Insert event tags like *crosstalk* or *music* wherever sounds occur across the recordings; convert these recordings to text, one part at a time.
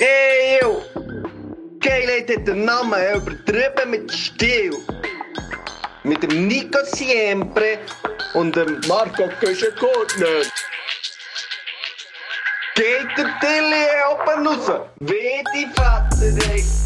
Eeuw! Geilheid hat den Namen übertrieben mit Stil. Mit dem Nico Siempre und dem Marco Köschenkortner. Geht der Tilly oben raus? Wie die Vater, ey.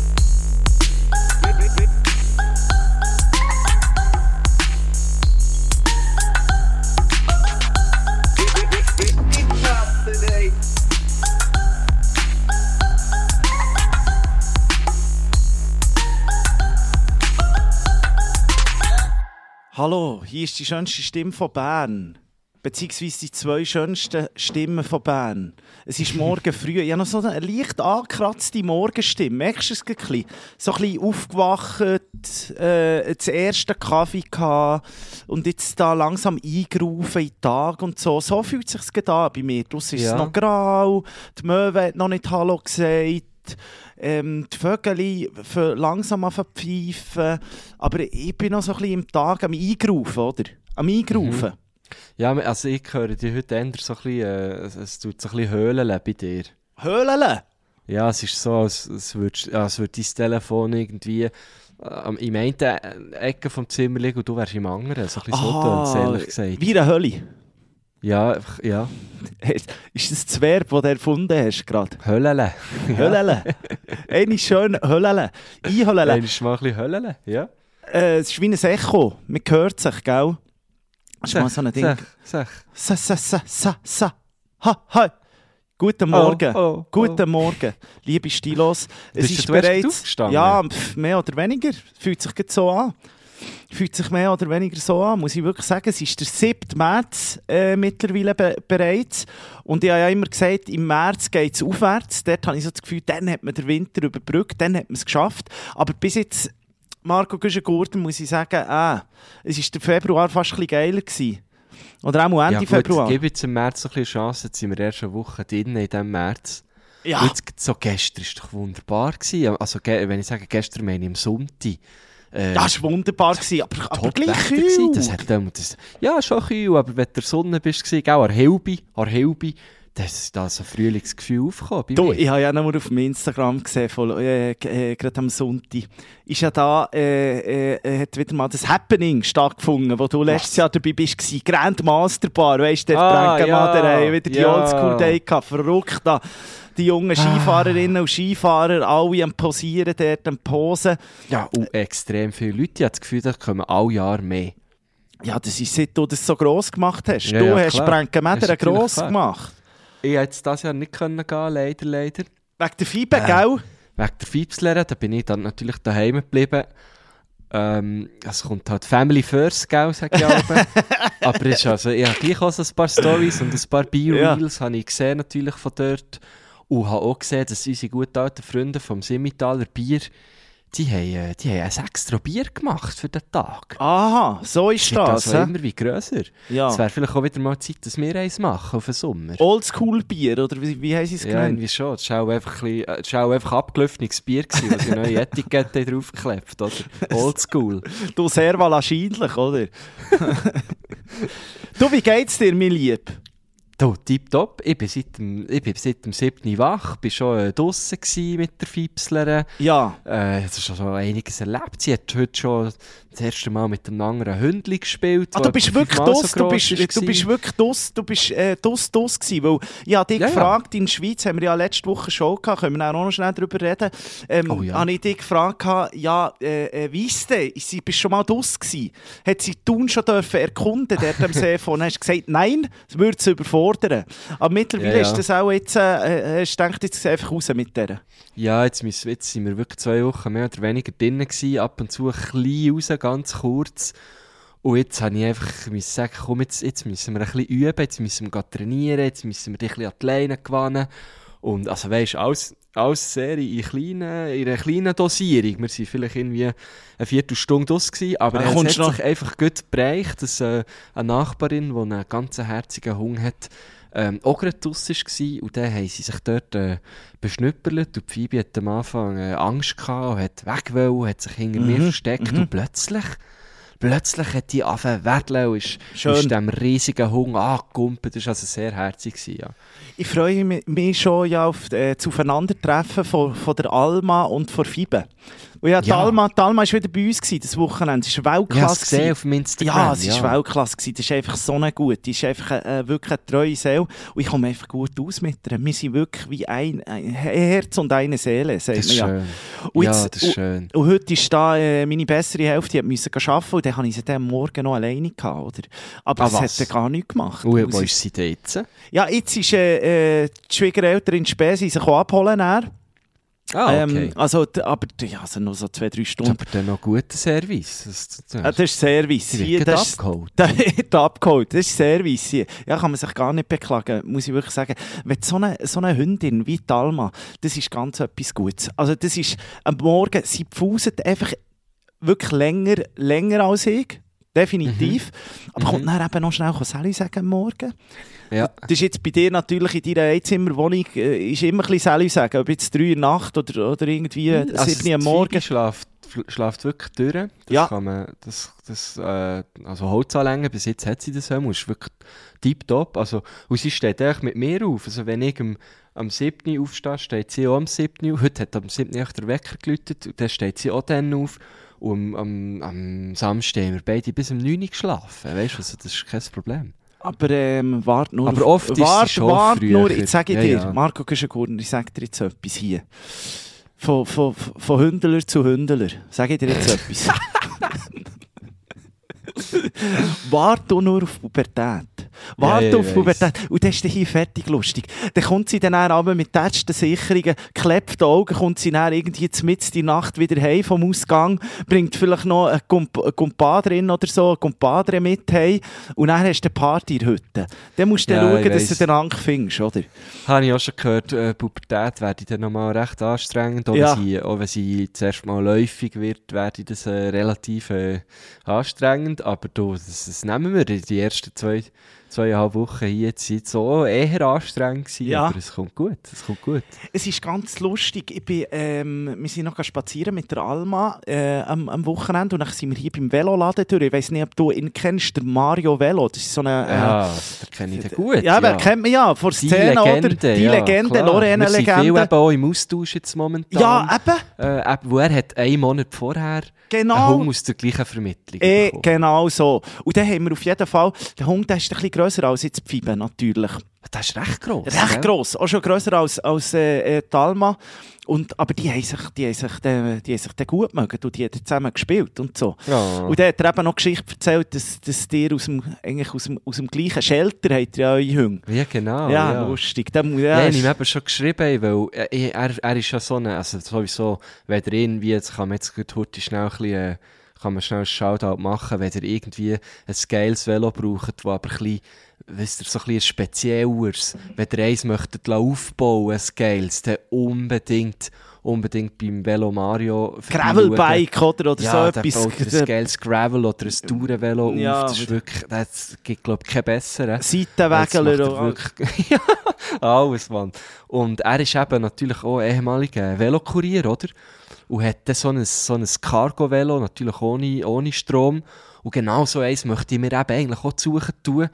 Hallo, hier ist die schönste Stimme von Bern. Beziehungsweise die zwei schönsten Stimmen von Bern. Es ist *laughs* morgen früh. Ich habe noch so eine leicht angekratzte Morgenstimme. Merkst du es ein bisschen? So ein bisschen aufgewacht, äh, das erste Kaffee gehabt und jetzt da langsam eingerufen in den Tag und so. So fühlt es sich an bei mir. Draussen ist Ja. es noch grau, die Möwe hat noch nicht Hallo gesagt. Ähm, die Vögel langsam an pfeifen. Aber ich bin noch so ein bisschen im Tag am Eingerufen, oder? Am Eingerufen. Ja, also ich höre dich heute eher so ein bisschen, äh, es, tut so ein bisschen höhlen bei dir. Höhlen! Ja, es ist so, als, als würde als würd dein Telefon irgendwie äh, im einen Ecke vom Zimmer liegen und du wärst im anderen. So ein bisschen so tönt's, ehrlich gesagt. wie eine Hölle. Ja, ja. Ist das das Verb, das du erfunden hast gerade? Hölele. *laughs* Höhlen. Eine schön Höhlen. Einhöhlen. Dann ist mal ein bisschen Hölele, ja. Äh, es ist wie ein Echo. Man hört sich, gell? Das ist mal so ein Ding. Sech, sech. Sa, sa, sa, sa, sa. Ha, ha. Guten Morgen. Oh, oh, Guten oh. Morgen, liebe Stilos. Es Bist ist du bereits. Ja, pf, mehr oder weniger. Fühlt sich gerade so an. Fühlt sich mehr oder weniger so an, muss ich wirklich sagen. Es ist der 7. März äh, mittlerweile be bereits. Und ich habe ja immer gesagt, im März geht es aufwärts. Dort habe ich so das Gefühl, dann hat man den Winter überbrückt, dann hat man es geschafft. Aber bis jetzt, Marco Güschen-Gurten, muss ich sagen, ah, es ist der Februar fast ein bisschen geiler gewesen. Oder auch Ende Ja, gut, Februar. gib jetzt im März ein bisschen Chance, jetzt sind wir erst eine Woche drin in diesem März. Ja. Jetzt, so gestern war doch wunderbar. Gewesen. Also, wenn ich sage gestern, meine ich am Sonntag. Äh, Das war wunderbar, gewesen, aber, aber gleich kühl. Das hat, ähm, das, ja, schon kühl, aber wenn du in der Sonne bist, gewesen, gell, an Hilbi, an Hilbi, das ist da so ein Frühlingsgefühl aufgekommen. Du, ich habe ja nur auf dem Instagram gesehen, von, äh, äh, gerade am Sonntag, ist ja da, äh, äh, hat wieder mal das Happening stattgefunden, wo du letztes Jahr dabei bist, gewesen. Grand Master Bar, weisst du, der Ah, Frank ja, wieder die ja. Oldschool Day gehabt, verrückt da. Die jungen Skifahrerinnen und Skifahrer, alle am Posieren dort, am Posen. ja, und extrem viele Leute. Ich habe das Gefühl, da kommen alle Jahre mehr. Ja, das ist, seit du das so gross gemacht hast. Ja, du ja, hast natürlich gross gemacht. Ich konnte jetzt dieses Jahr nicht können gehen, leider, leider. Wegen der Fibe, Äh. gell? Wegen der Fipslehre, da bin ich dann natürlich daheim geblieben. Ähm, es kommt halt Family First, gell, sag ich aber. *laughs* aber es ist also, ich habe gleich auch so ein paar Stories und ein paar B-Reels habe ich gesehen natürlich von dort. Und habe auch gesehen, dass unsere guten alten Freunde vom Simmitaler Bier, die haben, äh, die haben ein extra Bier gemacht für den Tag. Aha, so ist wird das. also hä? immer wie grösser. Ja. Es wäre vielleicht auch wieder mal Zeit, dass wir eins machen auf den Sommer. Oldschool-Bier, oder wie, wie haben sie es Ja, genannt? irgendwie schon. Es war auch einfach, ein bisschen, äh, auch einfach abgelöftenes Bier, gewesen, was sie neue Etikette *laughs* draufgeklebt oder? Oldschool. *laughs* Du, sehr wahrscheinlich, oder? *laughs* du, wie geht's dir, mein Lieb? Du, tipptopp. Ich bin seit dem, ich bin seit dem 7. wach, bin schon äh, draussen mit der Fipslerin. Ja, Äh, es ist schon einiges erlebt. Sie hat heute schon das erste Mal mit einem anderen Hündchen gespielt. ah, du bist wirklich fünfmal so du bist, ist du bist wirklich dus, du bist äh, dus, dus gewesen, weil ich habe dich Ja, ja. gefragt, in der Schweiz haben wir ja letzte Woche schon gehabt, können wir auch noch schnell darüber reden, ähm, Oh ja. habe ich dich gefragt, ja, äh, äh, weisst du, sie bist schon mal dus gewesen, hat sie Thun schon dürfen erkunden, dort am See *laughs* von, hast du gesagt, nein, das würde sie überfordern. Aber mittlerweile Ja, ja. ist das auch jetzt, äh, äh, hast du gedacht, jetzt einfach raus mit der. Ja, jetzt, jetzt sind wir wirklich zwei Wochen mehr oder weniger drinnen gewesen, ab und zu ein bisschen raus, ganz kurz. Und jetzt habe ich einfach sagen, komm, jetzt, jetzt müssen wir ein bisschen üben, jetzt müssen wir trainieren, jetzt müssen wir dich ein bisschen an die Leine gewinnen. Und also weisst, alles, alles sehr in, kleinen, in einer kleinen Dosierung. Wir waren vielleicht irgendwie eine Viertelstunde aus, aber Ah, es hat du sich einfach gut bereicht, dass äh, eine Nachbarin, die einen ganz herzigen Hund hat, ähm, draussen war und dann haben sie sich dort äh, beschnüpperlet und die Phoebe hat am Anfang äh, Angst gehabt und hat weg wollen, hat sich hinter mir Mhm, versteckt mhm. und plötzlich plötzlich hat die angefangen zu werdeln und ist, Schön. ist dem riesigen Hund angekumpelt. Das war also sehr herzig. gewesen, Ja. Ich freue mi- mich schon ja auf äh, das Aufeinandertreffen von, von der Alma und von Fibe. Und ja, Ja. Alma, die Alma war wieder bei uns gewesen, das Wochenende. Es war Weltklasse. gewesen. auf Instagram. Ja, es war Weltklasse. gewesen. Das ist einfach so eine gute. Die ist einfach eine, äh, wirklich eine treue Seele. Und ich komme einfach gut aus mit ihr. Wir sind wirklich wie ein, ein Herz und eine Seele, sagt Das ist man ja. schön. Und ja, jetzt- das ist schön. Und heute ist da äh, meine bessere Hälfte, die hat müssen arbeiten und dann habe ich sie dann am Morgen noch alleine gehabt, oder? Aber Ah, das was? hat er gar nichts gemacht. Und Und wo sie- ist sie denn jetzt? Ja, jetzt ist äh, äh, die Schwiegereltern in sich auch abholen. dann. Ah, okay. ähm, also, aber ja, also nur so zwei, drei Das ist Stunden. aber dann noch guter Service. Das, das, Ah, das ist Service. Hier, das ist, abgeholt. *laughs* da wird abgeholt. Das ist Service. hier. Ja, kann man sich gar nicht beklagen, muss ich wirklich sagen. Wenn so eine, so eine Hündin wie die Alma, das ist ganz etwas Gutes. Also das ist am Morgen, sie pfuset einfach wirklich länger, länger als ich. Definitiv. Aber Mhm. kommt dann eben noch schnell Sally sagen am Morgen. Ja. Das ist jetzt bei dir natürlich in deiner Einzimmerwohnung äh, ist immer ein bisschen Sally sagen, ob jetzt drei in der Nacht oder, oder irgendwie äh, Also sieben am Morgen. Phoebe schläft, wirklich durch. Das Ja. Kann man, das, das, äh, also Holzanlängen, bis jetzt hat sie das auch, ist wirklich tiptop. Also, und sie steht eigentlich mit mir auf. Also wenn ich am, am 7. Uhr aufstehe, steht sie auch am 7. Uhr. Heute hat am 7. Uhr der Wecker geläutet und dann steht sie auch dann auf. Und am, am, am Samstag haben wir beide bis um 9 Uhr geschlafen. Weißt du, also das ist kein Problem. Aber ähm, warte nur. Aber auf- oft ist sie wart, schon wart früher. nur, jetzt sage ich dir, ja. Marco Güschengurner, ich sage dir jetzt etwas hier. Von, von, von Hündeler zu Hündeler. Sage ich dir jetzt etwas. *laughs* Warte nur auf Pubertät. Warte Ja, ja, auf Pubertät. Und dann ist dann hier fertig lustig. Dann kommt sie dann aber mit tätschen Sicherungen, klebt Augen, kommt sie dann irgendwie mitten die Nacht wieder heim vom Ausgang, bringt vielleicht noch eine Kump eine Kumpadrin oder so, eine Kumpadre mit heim und dann hast du eine Party in der Hütte. Dann musst du Ja, schauen, dass du den Rang findest, oder? Habe ich auch schon gehört, äh, Pubertät werde ich dann nochmal recht anstrengend. Auch, Ja. wenn sie, auch wenn sie zuerst mal läufig wird, werde ich das äh, relativ äh, anstrengend. Aber du, das, das nehmen wir. Die ersten zwei, zweieinhalb Wochen hier jetzt sind so eher anstrengend gewesen, Ja. aber es kommt gut. Es kommt gut. Es ist ganz lustig. Ich bin, ähm, wir sind noch spazieren mit der Alma äh, am, am Wochenende und dann sind wir hier beim Veloladen durch. Ich weiß nicht, ob du ihn kennst, der Mario Velo. Das ist so eine... Äh, Ja, den kenne ich den gut. ja, aber kennt man ja, von Die Szene, Legende, oder? Die ja, Legende, klar. Wir sind viel Lorena-Legende. auch im Austausch jetzt momentan. Ja, eben, Äh, wo er hat einen Monat vorher einen genau. Hund aus der gleichen Vermittlung bekommen. genau so. Und dann haben wir auf jeden Fall, der Hund der ist ein bisschen grösser als jetzt die Fibe, natürlich. Das ist recht gross. Recht gell? gross, auch schon grösser als, als äh, äh, die Alma. Und, aber die haben sich, die haben sich, die, die haben sich gut mögen und die haben zusammen gespielt und so. Ja. Und dann hat er eben noch Geschichte erzählt, dass, dass ihr aus dem, eigentlich aus dem, aus dem gleichen Shelter habt ihr ja eure Hunde. ja, genau. ja, ja. lustig. Dann, Ja, ja, ich habe schon geschrieben, weil äh, er, er ist ja so eine, also sowieso, wenn er irgendwie, jetzt kann man jetzt gut heute schnell ein bisschen, äh, kann man schnell ein Shoutout machen, wenn er irgendwie ein geiles Velo braucht, das aber ein bisschen, wisst ihr, so ein bisschen spezielleres, wenn ihr eins möchtet aufbauen, ein geiles, dann unbedingt, unbedingt beim Velo Mario Gravelbike oder, oder ja, so etwas. baut ein geiles Gravel oder ein Tourenvelo Ja, auf, das ist wirklich, das gibt glaube ich keinen besseren. Seitenwägeler. Er *laughs* ja, alles, Mann. Und er ist eben natürlich auch ehemaliger Velokurier, oder? Und hat dann so ein, so ein Cargo-Velo, natürlich ohne, ohne Strom. Und genau so eins möchte ich mir eben eigentlich auch suchen tun.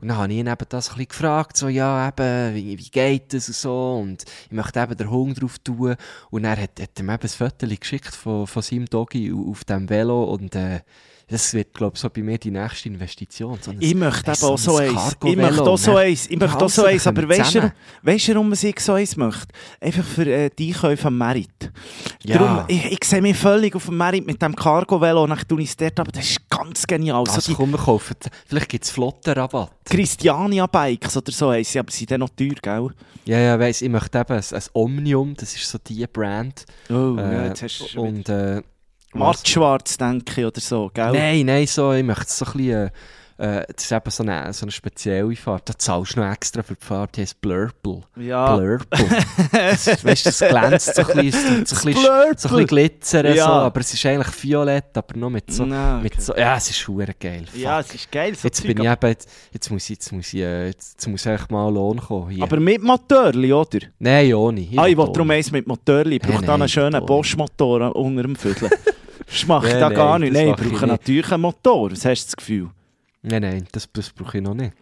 Und dann habe ich ihn eben das ein bisschen gefragt, so, ja, eben, wie, wie geht das und so. Und ich möchte eben den Hunger drauf tun. Und er hat, hat ihm eben ein Foto geschickt von, von seinem Doggy auf dem Velo. Und äh, das wird, glaube ich, so bei mir die nächste Investition. So ein- Ich möchte du, auch so ein eins. Ich möchte auch so ne? eins. Ich möchte auch so eins. Aber weißt du, weißt du, warum sich so eins möchte? Einfach für äh, die Einkäufe am Merit. Ja. Darum, ich, ich sehe mich völlig auf dem Merit mit dem Cargo-Velo ich es dort, aber das ist ganz genial. So Also die komm, wir kaufen. Vielleicht gibt es Flottenrabatt. Christiania-Bikes oder so eins, aber sie sind dann noch teuer, gell? Ja, ja, weiss, ich möchte eben ein, ein Omnium, das ist so die Brand. Oh, Äh, ja, jetzt hast du schon und, äh, Mattschwarz, denke ich, oder so, gell? Nein, nein, so, ich möchte so ein bisschen, äh, das ist eben so eine, so eine spezielle Fahrt. Da zahlst du noch extra für die Fahrt, die heisst Blurple. Ja. Blurple. das, weißt du, das glänzt so ein bisschen, so ein bisschen, so ein bisschen glitzern, Ja. so, aber es ist eigentlich violett, aber noch mit so, Nein, okay. mit so ja, es ist hure geil. Ja, Fuck. es ist geil. So Jetzt Zeug, bin ich eben, jetzt, jetzt muss ich, jetzt muss ich, äh, jetzt, muss echt mal Lohn kommen hier. Aber mit Motorli, oder? Nein, ohne. ah, ich will darum eins mit Motorli. Ich brauche *laughs* Nein, da einen schönen. Bosch-Motor unter dem Viertel. Das macht Nein, da gar nicht. das Nein, ich ich brauche natürlich einen Motor. Was hast du das Gefühl? Nein, nein, das, das brauche ich noch nicht.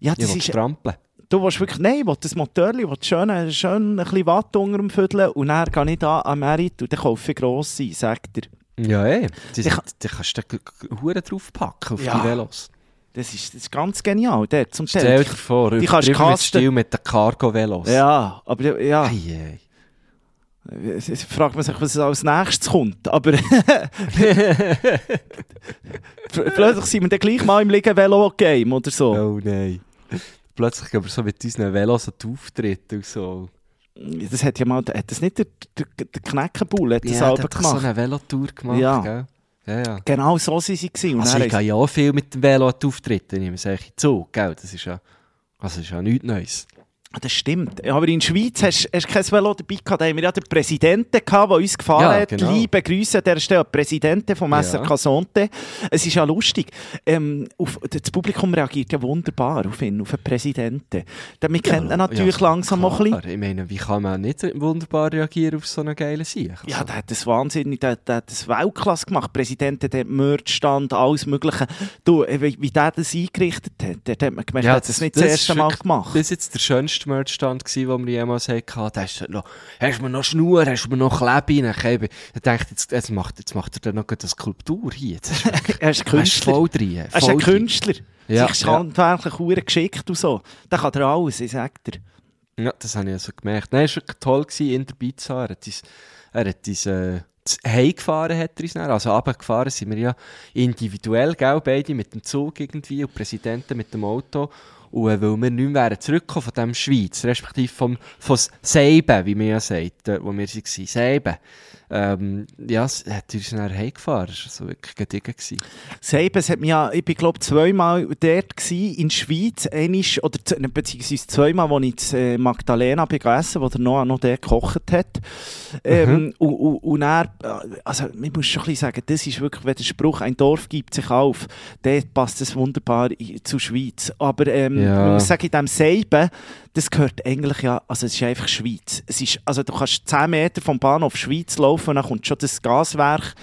Ja, Ich das will ist, strampeln. du willst wirklich, nein, ich will das Motorli, will schön, schön ein bisschen Watt unter dem Viertel und dann gehe ich da am Merit und dann kaufe ich grosse, sagt er. Ja, Ich- die kannst du da Huren draufpacken auf Ja. die Velos. Das ist, das ist ganz genial, dort zum Stell dir vor, die kannst mit. Stil mit den Cargo-Velos. Ja, aber ja, Ei, ei. Es fragt man sich, was als nächstes kommt. Aber *laughs* plötzlich sind wir dann gleich mal im Liegen-Velo-Game oder so. Oh nein. Plötzlich gehen wir so mit unseren Velos an die Auftritte und so. Das hat ja mal, hat das nicht der, der, der Kneckenbull hat das Ja, selber gemacht? so eine Velotour gemacht, Ja. gell? Ja, ja. Genau so sind sie gewesen. Also ich gehe ja auch viel mit dem Velo an die Auftritte. Ich nehme es eigentlich zu, gell? Das ist ja, also das ist ja nichts Neues. Ah, Das stimmt. Aber in der Schweiz hast du kein Velo dabei gehabt. Da haben wir ja den Präsidenten gehabt, der uns gefahren Ja, hat. genau. Liebe Grüße an dieser Stelle, Präsidenten vom Ja. SRK Sonte. Es ist ja lustig. Ähm, auf, das Publikum reagiert ja wunderbar auf ihn, auf den Präsidenten. Damit kennt er natürlich Ja, langsam auch ein bisschen. Ich meine, wie kann man nicht wunderbar reagieren auf so einen geilen Sieg? Also, Ja, der hat das wahnsinnig, der, der hat das Weltklasse gemacht. Präsident, der Merchstand, alles Mögliche. Du, äh, wie, wie der das eingerichtet hat, der hat man gemerkt, Ja, der hat das, nicht das, das erste ist Mal wirklich- gemacht. Das war jetzt der schönste Merchstand, gewesen, den wir jemals hatten. Da hast du noch, hast du noch Schnur, hast du mir noch Klebe. Ich dachte, jetzt, jetzt, macht, jetzt macht er dann noch eine Skulptur hier. *laughs* Er ist er Künstler. voll drin. Er ist ein. Künstler. Ja, Sich ja. handwerklich geschickt und so. Der kann er alles, ich sag dir. Ja, das habe ich also gemerkt. Nein, es war toll gewesen, in der Pizza. Er hat uns, er hat uns, äh, heimgefahren hat er uns dann. Also runtergefahren sind wir ja individuell, gell, beide mit dem Zug irgendwie und Präsidenten mit dem Auto. Und äh, weil wir nicht mehr wären zurückgekommen von dem Schweiz, respektive vom, von Seiben, wie man ja sagt, dort, wo wir waren, Seiben. Ähm, ja, es hat uns dann heimgefahren. Das war so wirklich gediegen. gewesen. Seibes hat mich ja, ich bin glaube zweimal dort gsi in der Schweiz, einisch, oder ne, beziehungsweise zweimal, als ich in äh, Magdalena gegessen, wo der Noah noch dort gekocht hat. Ähm, und, und, und er, also ich muss schon ein bisschen sagen, das ist wirklich, wenn der Spruch, ein Dorf gibt sich auf, dort passt es wunderbar zur Schweiz. Aber ähm, Ja. man muss sagen, in diesem Seiben, das gehört eigentlich ja, also es ist einfach Schweiz. Es ist, also du kannst 10 Meter vom Bahnhof Schweiz laufen und dann kommt schon das Gaswerk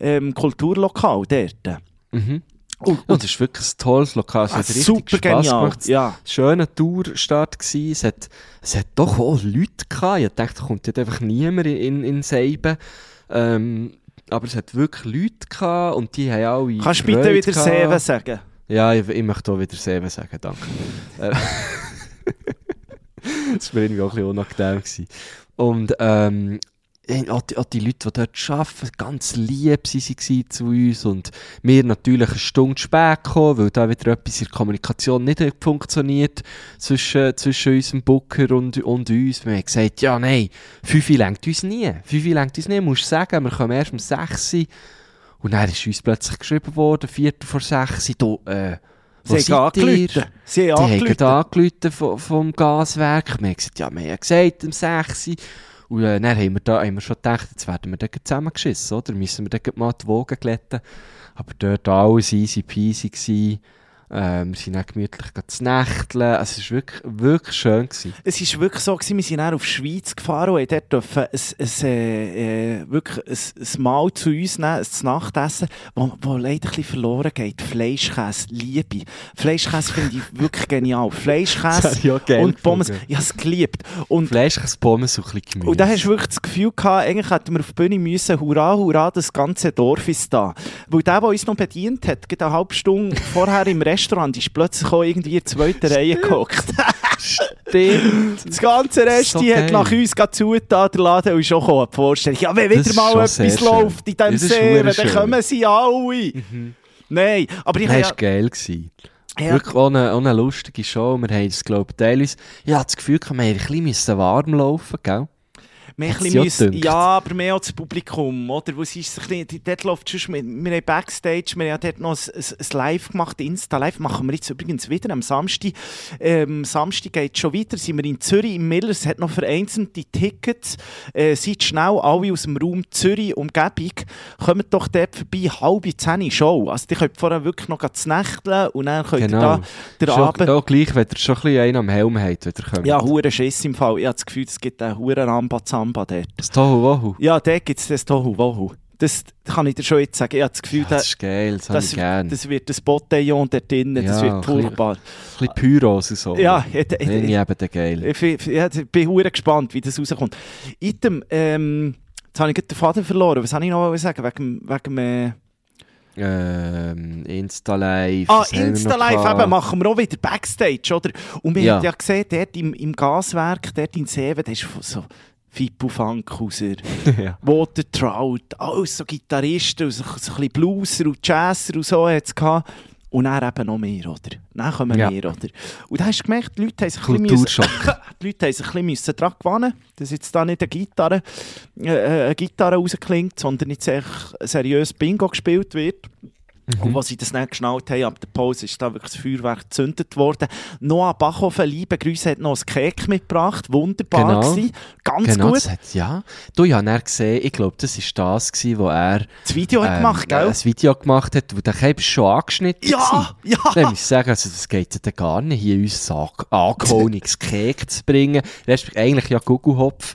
ähm, Kulturlokal dort. Mhm. Und, Und es ist wirklich ein tolles Lokal. Es Ah, hat richtig super Spass genial. gemacht. Ja. schöner Tourstart gsi. Es hat, es hat doch auch Leute gehabt. Ich dachte, da kommt jetzt einfach niemand in, in, Seiben. Ähm, aber es hat wirklich Leute gehabt und die haben alle Kannst du bitte wieder. Seven sagen? Ja, ich, ich möchte auch wieder Seven sagen, danke. *laughs* Das war irgendwie auch ein bisschen unangenehm. Und ähm, auch, die, auch die Leute, die dort arbeiten, ganz lieb sie zu uns und wir natürlich eine Stunde spät gekommen, weil da wieder etwas in der Kommunikation nicht funktioniert zwischen, zwischen unserem Booker und, und uns. Wir haben gesagt, ja nein, 5 lenkt uns nie, 5 lenkt uns nie, musst du sagen, wir kommen erst um 6 Uhr. Und dann ist uns plötzlich geschrieben worden, Viertel vor 6 Uhr, äh, Sie haben angerufen. Sie haben angerufen. vom, vom Gaswerk. Wir haben gesagt, ja, wir haben ja gesagt, um 6 Uhr. Und äh, dann haben wir, da, haben wir schon gedacht, jetzt werden wir dann zusammengeschissen, oder? Müssen wir dann mal die Wogen glätten. Aber dort alles easy peasy gewesen. Äh, wir sind dann gemütlich zu nächteln. Also es war wirklich, wirklich schön. Gewesen. Es war wirklich so, gewesen, wir sind dann auf die Schweiz gefahren und dort dürfen ein, ein, äh, äh, wirklich ein, ein Mahl zu uns nehmen, ein Nachtessen, wo, wo leider ein bisschen verloren geht. Fleischkäse, Liebe. Fleischkäse finde ich wirklich genial. Fleischkäse gerne und Pommes, ich habe es geliebt. Und Fleisch, ein Pommes und ein bisschen Gemüse. Und da hast du wirklich das Gefühl gehabt, eigentlich hätten wir auf die Bühne müssen, hurra, hurra, das ganze Dorf ist da. Weil der, der uns noch bedient hat, eine halbe Stunde vorher im Restaurant, ist plötzlich auch irgendwie in der zweiten Reihe gehockt. Stimmt. Das ganze Rest, So die hat nach uns zugetan, der Laden und ist schon gekommen, die Vorstellung. Ja, wenn Das wieder mal etwas sehr schön. läuft in diesem Das verdammt dann kommen sie alle. Nein, aber ich Das habe war ja, geil. Gewesen. ja, Wirklich auch eine, auch eine lustige Show. Wir haben es, glaube ich, teilweise... Ich hatte das Gefühl, wir haben ein bisschen warm laufen gell? Mehr ein bisschen ja müssen, gedünkt. ja, aber mehr als das Publikum, oder? Wo es ist, ein bisschen, dort läuft sonst, wir, wir haben Backstage, wir haben dort noch ein, ein, ein Live gemacht, Insta-Live machen wir jetzt übrigens wieder am Samstag. Ähm, Samstag geht es schon weiter, sind wir in Zürich, im Miller, es hat noch vereinzelte Tickets. Äh, seid schnell, alle aus dem Raum Zürich, Umgebung, kommt doch dort vorbei, halbe zehn Show. Also, ihr könnt vorher wirklich noch zu nächteln und dann könnt Genau. ihr da den Schon, Abend... auch gleich, wenn ihr schon ein bisschen einen am Helm habt, wenn ihr kommt. Ja, hure Schiss im Fall. Ich habe das Gefühl, es gibt einen hure Rambazamba dort. Das Tohu Wohu. Ja, dort gibt es das Tohu Wohu. Das kann ich dir schon jetzt sagen. Ich habe das Gefühl, Ja, das ist geil, das, das, gerne. das wird ein Botillon dort drinnen, das Ja, wird ein bisschen- furchtbar. Ein bisschen Pyros und so. Ja, ich, ich, Finde ich eben der geil. ich, ich, ich bin hure gespannt, wie das rauskommt. Item, ähm, jetzt habe ich den Faden verloren. Was habe ich noch sagen wegen, wegen dem, äh, Ähm, Insta-Live. Ah, Insta-Live eben machen wir auch wieder Backstage, oder? Und wir Ja. haben ja gesehen, dort im, im Gaswerk, dort in Seven, da ist so Fippo Funkhauser, *laughs* ja. Walter Trout, alles so Gitarristen, und so, so ein bisschen Blueser und Jazzer und so hat's gehabt. Und dann eben noch mehr, oder? Dann kommen Ja. wir, oder? Und da hast du gemerkt, die Leute haben sich ein bisschen *laughs* die Leute haben sich ein bisschen dran gewöhnen dass jetzt da nicht eine Gitarre, äh, äh, eine Gitarre rausklingt, sondern jetzt echt seriös Bingo gespielt wird. Und als sie das nicht geschnallt haben, ab der Pause ist da wirklich das Feuerwerk gezündet worden. Noah Bachhofen, liebe Grüße, hat noch ein Cake mitgebracht. Wunderbar Genau. gewesen. Ganz Genau, gut. das hat, ja. Du, ich habe dann gesehen, ich glaube, das war das, gewesen, wo er Das Video hat ähm, gemacht, gell? ein Video gemacht hat, wo der Cape schon angeschnitten Ja, war. ja. Dann muss ich sagen, also das geht ja gar nicht, hier uns ein Cake *laughs* zu bringen. Eigentlich ja Gugelhopf.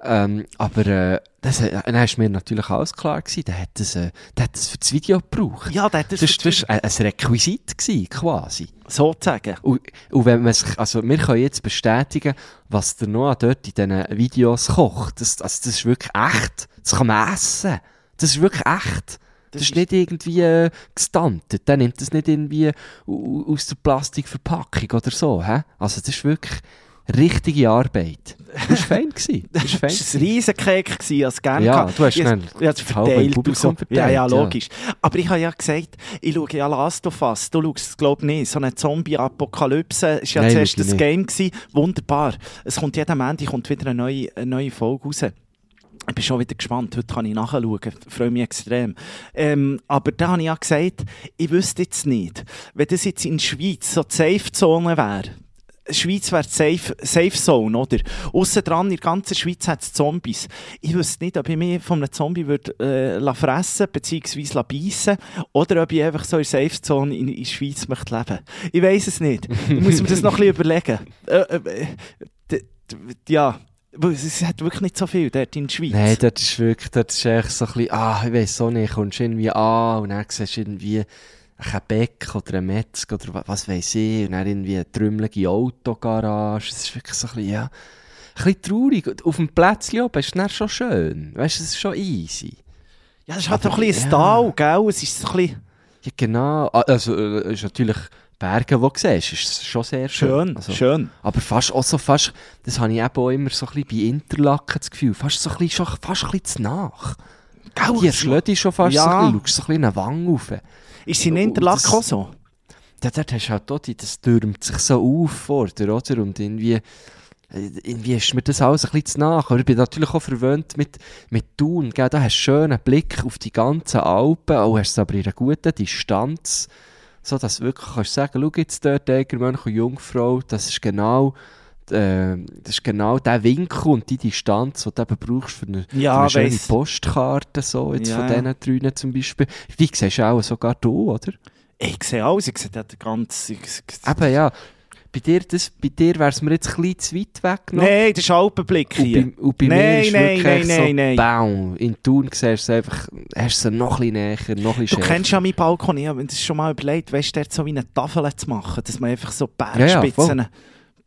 Ähm, aber äh, das, äh, dann ist mir natürlich alles klar gewesen. Der hat das, äh, der hat das für das Video gebraucht. Ja, der hat das, Das war das war ein, ein Requisit gewesen, quasi. sozusagen. Und, und wenn man sich, also wir können jetzt bestätigen, was der Noah dort in diesen Videos kocht. Das, also das ist wirklich echt. Das kann man essen. Das ist wirklich echt. Das, ist nicht irgendwie äh, gestuntet. Der nimmt das nicht irgendwie au- aus der Plastikverpackung oder so. Hä? Also das ist wirklich richtige Arbeit. Das war fein. gewesen. Das war ein riesen Cake, gewesen, ich es gerne Ja, gehabt. du hast Ich- schnell ich halbe verteilt. und so. verteilt, Ja, ja, ja. logisch. Aber ich habe ja gesagt, ich schaue ja Last of Us. Du schaust es, glaube ich, nicht. So eine Zombie-Apokalypse war ja Nein, zuerst ich das. Game. Gewesen. Wunderbar. Es kommt jeden Montag kommt wieder eine neue, eine neue Folge raus. Ich bin schon wieder gespannt. Heute kann ich nachschauen. Ich freue mich extrem. Ähm, aber da habe ich ja gesagt, ich wüsste jetzt nicht, wenn das jetzt in der Schweiz so die Safe-Zone wäre, Schweiz wäre Safe, Safe Zone, oder? Ausser dran, in der ganzen Schweiz hat es Zombies. Ich wüsste nicht, ob ich mich von einem Zombie würde, äh, la fressen bzw. la beißen oder ob ich einfach so in der Safe Zone in, in der Schweiz möchte leben. Ich weiß es nicht. Ich muss mir das noch ein bisschen überlegen. *laughs* Äh, äh, d- ja, es hat wirklich nicht so viel dort in der Schweiz. Nein, dort ist wirklich, dort ist echt so ein bisschen, ah, ich weiss auch nicht, kommst irgendwie an und dann siehst du irgendwie ein Beck oder ein Metzg oder wa- was weiss ich und dann irgendwie eine trümmelige Autogarage. Es ist wirklich so ein bisschen, ja, ein bisschen traurig. Auf dem Plätzchen oben ist es dann schon schön. Weißt du, es ist schon easy. ja, das ist halt aber- doch ein bisschen ein ja. Tal, gell? Es ist so ein bisschen Ja, genau. Ah, Also, äh, es ist natürlich Berge, die du siehst, ist schon sehr schön. schön, Also, schön. Aber fast auch so fast, das habe ich eben auch immer so ein bisschen bei Interlaken das Gefühl, fast so ein bisschen, schon, fast ein bisschen zu nach. Gell? Die Schlödi schon fast Ja. so ein bisschen, schaust so ein bisschen eine Wange rauf. Ist sie in Interlaken auch so? Dort hast du halt auch das türmt sich so auf vor dir, oder? Und irgendwie, irgendwie ist mir das alles ein bisschen zu nach. Aber ich bin natürlich auch verwöhnt mit, mit Thun, gell? Da hast du einen schönen Blick auf die ganzen Alpen, auch hast du aber in einer guten Distanz, so dass du wirklich kannst sagen, schau jetzt dort, Egermönch und Jungfrau, das ist genau, äh, das ist genau der Winkel und die Distanz, die du eben brauchst für eine, Ja, für eine schöne weiss. Postkarte, so, jetzt Ja, von diesen drei zum Beispiel. Die siehst du auch sogar du, oder? Ich sehe alles, ich sehe den ganzen... Eben, ja. Bei dir, das- bei dir wäre es mir jetzt ein bisschen zu weit weg noch. Nein, das ist Alpenblick Und hier. bei, und bei Nein, mir ist nein, wirklich nein, so, nein. Bam, in Thun siehst du es einfach, hast du noch ein bisschen näher, noch ein bisschen Du schärfer. kennst ja meinen Balkon, ich habe mir das schon mal überlegt, weißt du, dort so wie eine Tafel zu machen, dass man einfach so Ja, ja,